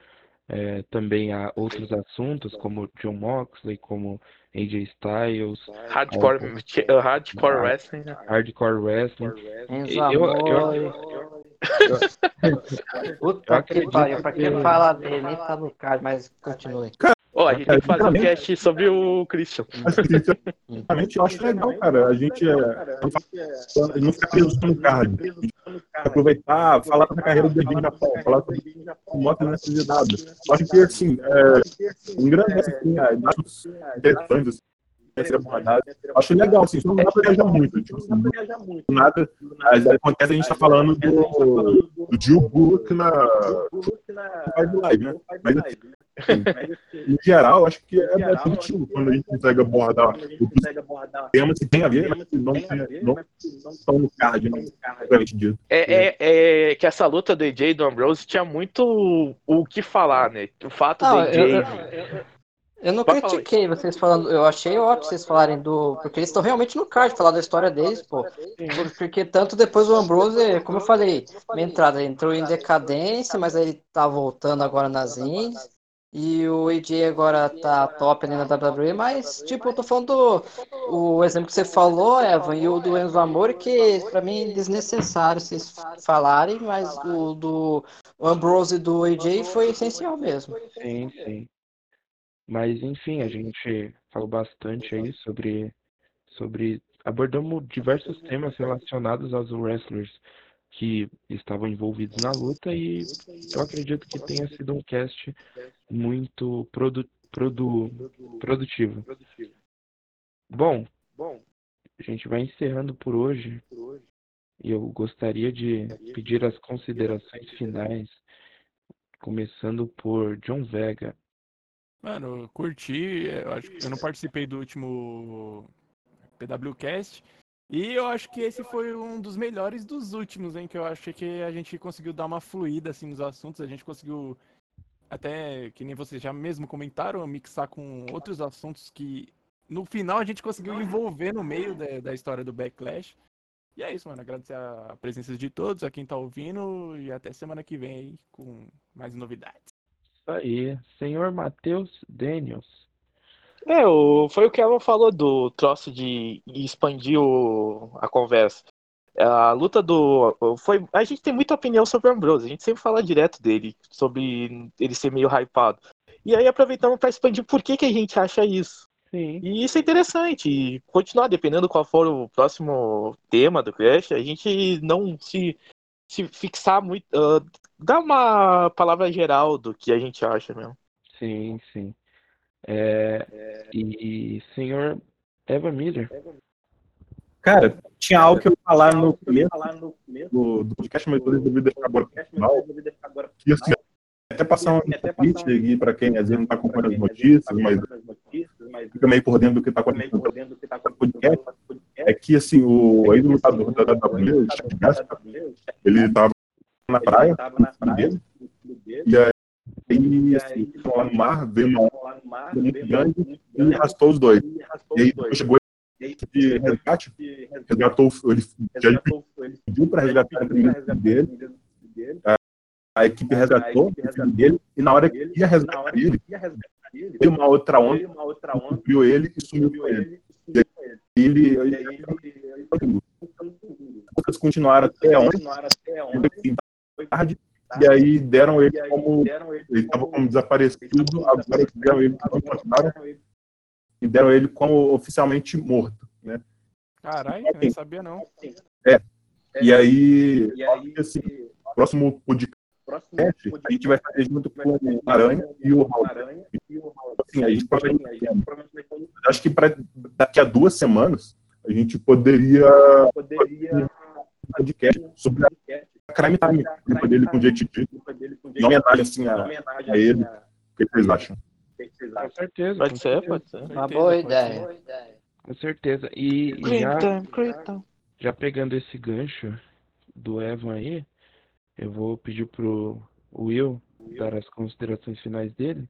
eh, também a outros assuntos, como John Moxley, como AJ Styles, Hardcore, uh, hardcore wrestling, né? Hardcore Wrestling. Enzo Eu- eu-. Puta eu que acredito pariu, pra que que- falar dele? Nem tá no card, mas continue. Ó, a gente tem que fazer um cast sobre o Christian. Sinceramente, eu acho legal, cara. A gente é, não não fica preso no card. Aproveitar, falar da carreira do Edinho Japão, falar sobre o moto necessidade. Eu acho que, assim, é, engrandece, assim, a dados interessantes, assim, abordagem. Eu Acho legal, assim, só não dá pra viajar muito. Tipo, assim, do nada, mas acontece, a gente tá falando do, do Jill Book na Five Live, né? Mas, assim, no geral, acho que é mais positivo quando a gente consegue abordar outros temas que tem a ver, mas que não, não estão no card, não propriamente dito. É, é, é que essa luta do AJ e do Ambrose tinha muito o que falar, né? O fato Não, do AJ. eu- eu- Eu não Pode critiquei vocês falando, eu achei ótimo vocês falarem do. Porque eles estão realmente no card, falar da história deles, pô. Por- Porque tanto depois o Ambrose, como eu falei, minha entrada entrou em decadência, mas aí ele tá voltando agora nas indies. E o AJ agora tá top ali na WWE, mas, tipo, eu tô falando do o exemplo que você falou, Evan, e o do Enzo Amore, que pra mim é desnecessário vocês falarem, mas o do Ambrose e do AJ foi essencial mesmo. Sim, sim. Mas enfim, a gente falou bastante aí sobre, sobre abordamos diversos temas relacionados aos wrestlers que estavam envolvidos na luta e eu acredito que tenha sido um cast muito produ, produ, produtivo. Bom, a gente vai encerrando por hoje e eu gostaria de pedir as considerações finais, começando por John Vega. Mano, eu curti. Eu acho que eu não participei do último PWCast. E eu acho que esse foi um dos melhores dos últimos, hein? Que eu achei que a gente conseguiu dar uma fluida assim nos assuntos. A gente conseguiu, até que nem vocês já mesmo comentaram, mixar com outros assuntos que no final a gente conseguiu envolver no meio da, da história do Backlash. E é isso, mano. Agradecer a presença de todos, a quem tá ouvindo. E até semana que vem aí com mais novidades. Aí, senhor Matheus Daniels. É, o, foi o que ela falou do troço de expandir o, a conversa. A luta do. Foi, a gente tem muita opinião sobre o Ambrose, a gente sempre fala direto dele, sobre ele ser meio hypado. E aí aproveitamos para expandir por que, que a gente acha isso. Sim. E isso é interessante. E continuar, dependendo qual for o próximo tema do Crash, a gente não se, se fixar muito. ah, dar uma palavra geral do que a gente acha mesmo. Sim, sim. É, e senhor Eva Miller. Cara, tinha algo que eu ia falar no começo do, do podcast, mas eu resolvi deixar agora pro final. Que, assim, até passar um tweet aqui para quem às vezes não está acompanhando as notícias, mas fica meio por dentro do que está acontecendo no podcast, é que assim, o ex-lutador da WWE, ele estava na praia, dele, e aí, assim, lá no mar, veio uma onda muito grande e arrastou os dois. E aí chegou de resgate, resgatou, ele já pediu para resgatar o filho dele, a, equipe resgatou o filho dele, e na hora que ia resgatar ele, veio uma outra onda, cobriu ele e sumiu com ele. E ele, ele, ele, eles continuaram até ontem, tarde, e aí deram ele como ele estava como desaparecido, agora deram ele como e deram ele como oficialmente morto, né? Caralho, eu nem sabia não. É. E aí, e aí assim, próximo podcast a gente vai fazer junto com o Aranha e o Raul. Assim, a gente provavelmente, acho que para daqui a duas semanas a gente poderia, poderia um podcast sobre a Crime Time, dele com o JTG, em homenagem assim a, a ele. O que vocês acham? Com certeza. Pode ser, pode ser. Uma boa ideia. Com certeza. E já, já pegando esse gancho do Evan aí, eu vou pedir pro Will dar as considerações finais dele.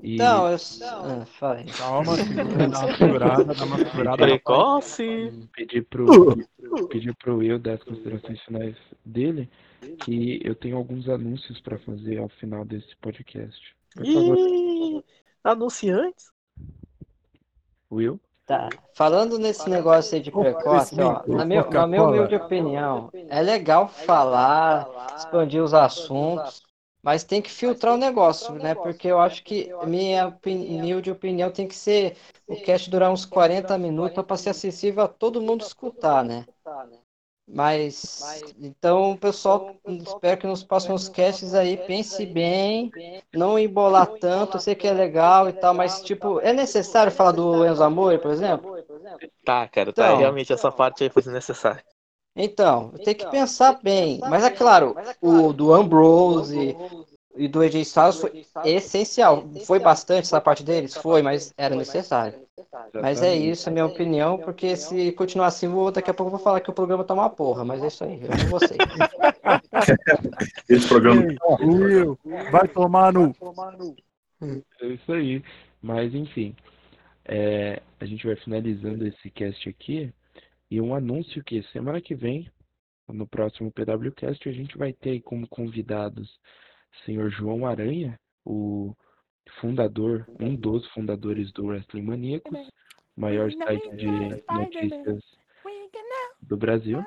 E Então, eu. Ah, fala aí. Calma, segura, dá uma segurada, dá uma segurada. Precoce. pedir pro, pedir pro Will dar as considerações finais dele, que eu tenho alguns anúncios para fazer ao final desse podcast. Por favor, Ih, anunciantes? Will. Tá. Falando nesse negócio aí de precoce, ó, na, meu, na minha humilde opinião, é legal falar, expandir os assuntos, mas tem que filtrar o negócio, né? Porque eu acho que minha humilde opinião tem que ser o cast durar uns 40 minutos para ser acessível a todo mundo escutar, né? Mas então, pessoal, espero que nos próximos casts aí pense bem, não embolar tanto, eu sei que é legal e tal, mas tipo, é necessário falar do Enzo Amore, por exemplo? Tá, cara, tá. Então. Realmente essa parte aí foi desnecessária. Então, tem que pensar bem. Mas é claro, o do Ambrose e do AJ Styles foi essencial. Foi bastante essa parte deles? Foi, mas era necessário. Mas é isso, a minha opinião, porque se continuar assim, vou, daqui a pouco eu vou falar que o programa tá uma porra, mas é isso aí, eu amo vocês. Esse programa Will, vai tomar no. É isso aí. Mas enfim, é, a gente vai finalizando esse cast aqui. E um anúncio que semana que vem, no próximo PWCast, a gente vai ter aí como convidados senhor João Aranha, o fundador, um dos fundadores do Wrestling Maníacos, maior site de notícias do Brasil,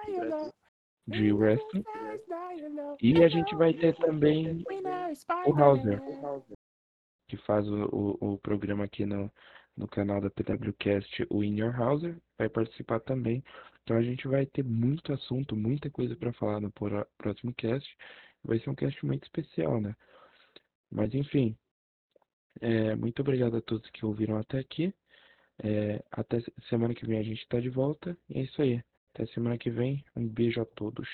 de wrestling. E a gente vai ter também o Hauser, que faz o, o, o programa aqui no, no canal da PWCast, o In Your Hauser, vai participar também. Então a gente vai ter muito assunto, muita coisa para falar no próximo cast. Vai ser um cast muito especial, né? Mas enfim, é, muito obrigado a todos que ouviram até aqui. É, até semana que vem a gente tá de volta. E é isso aí. Até semana que vem. Um beijo a todos.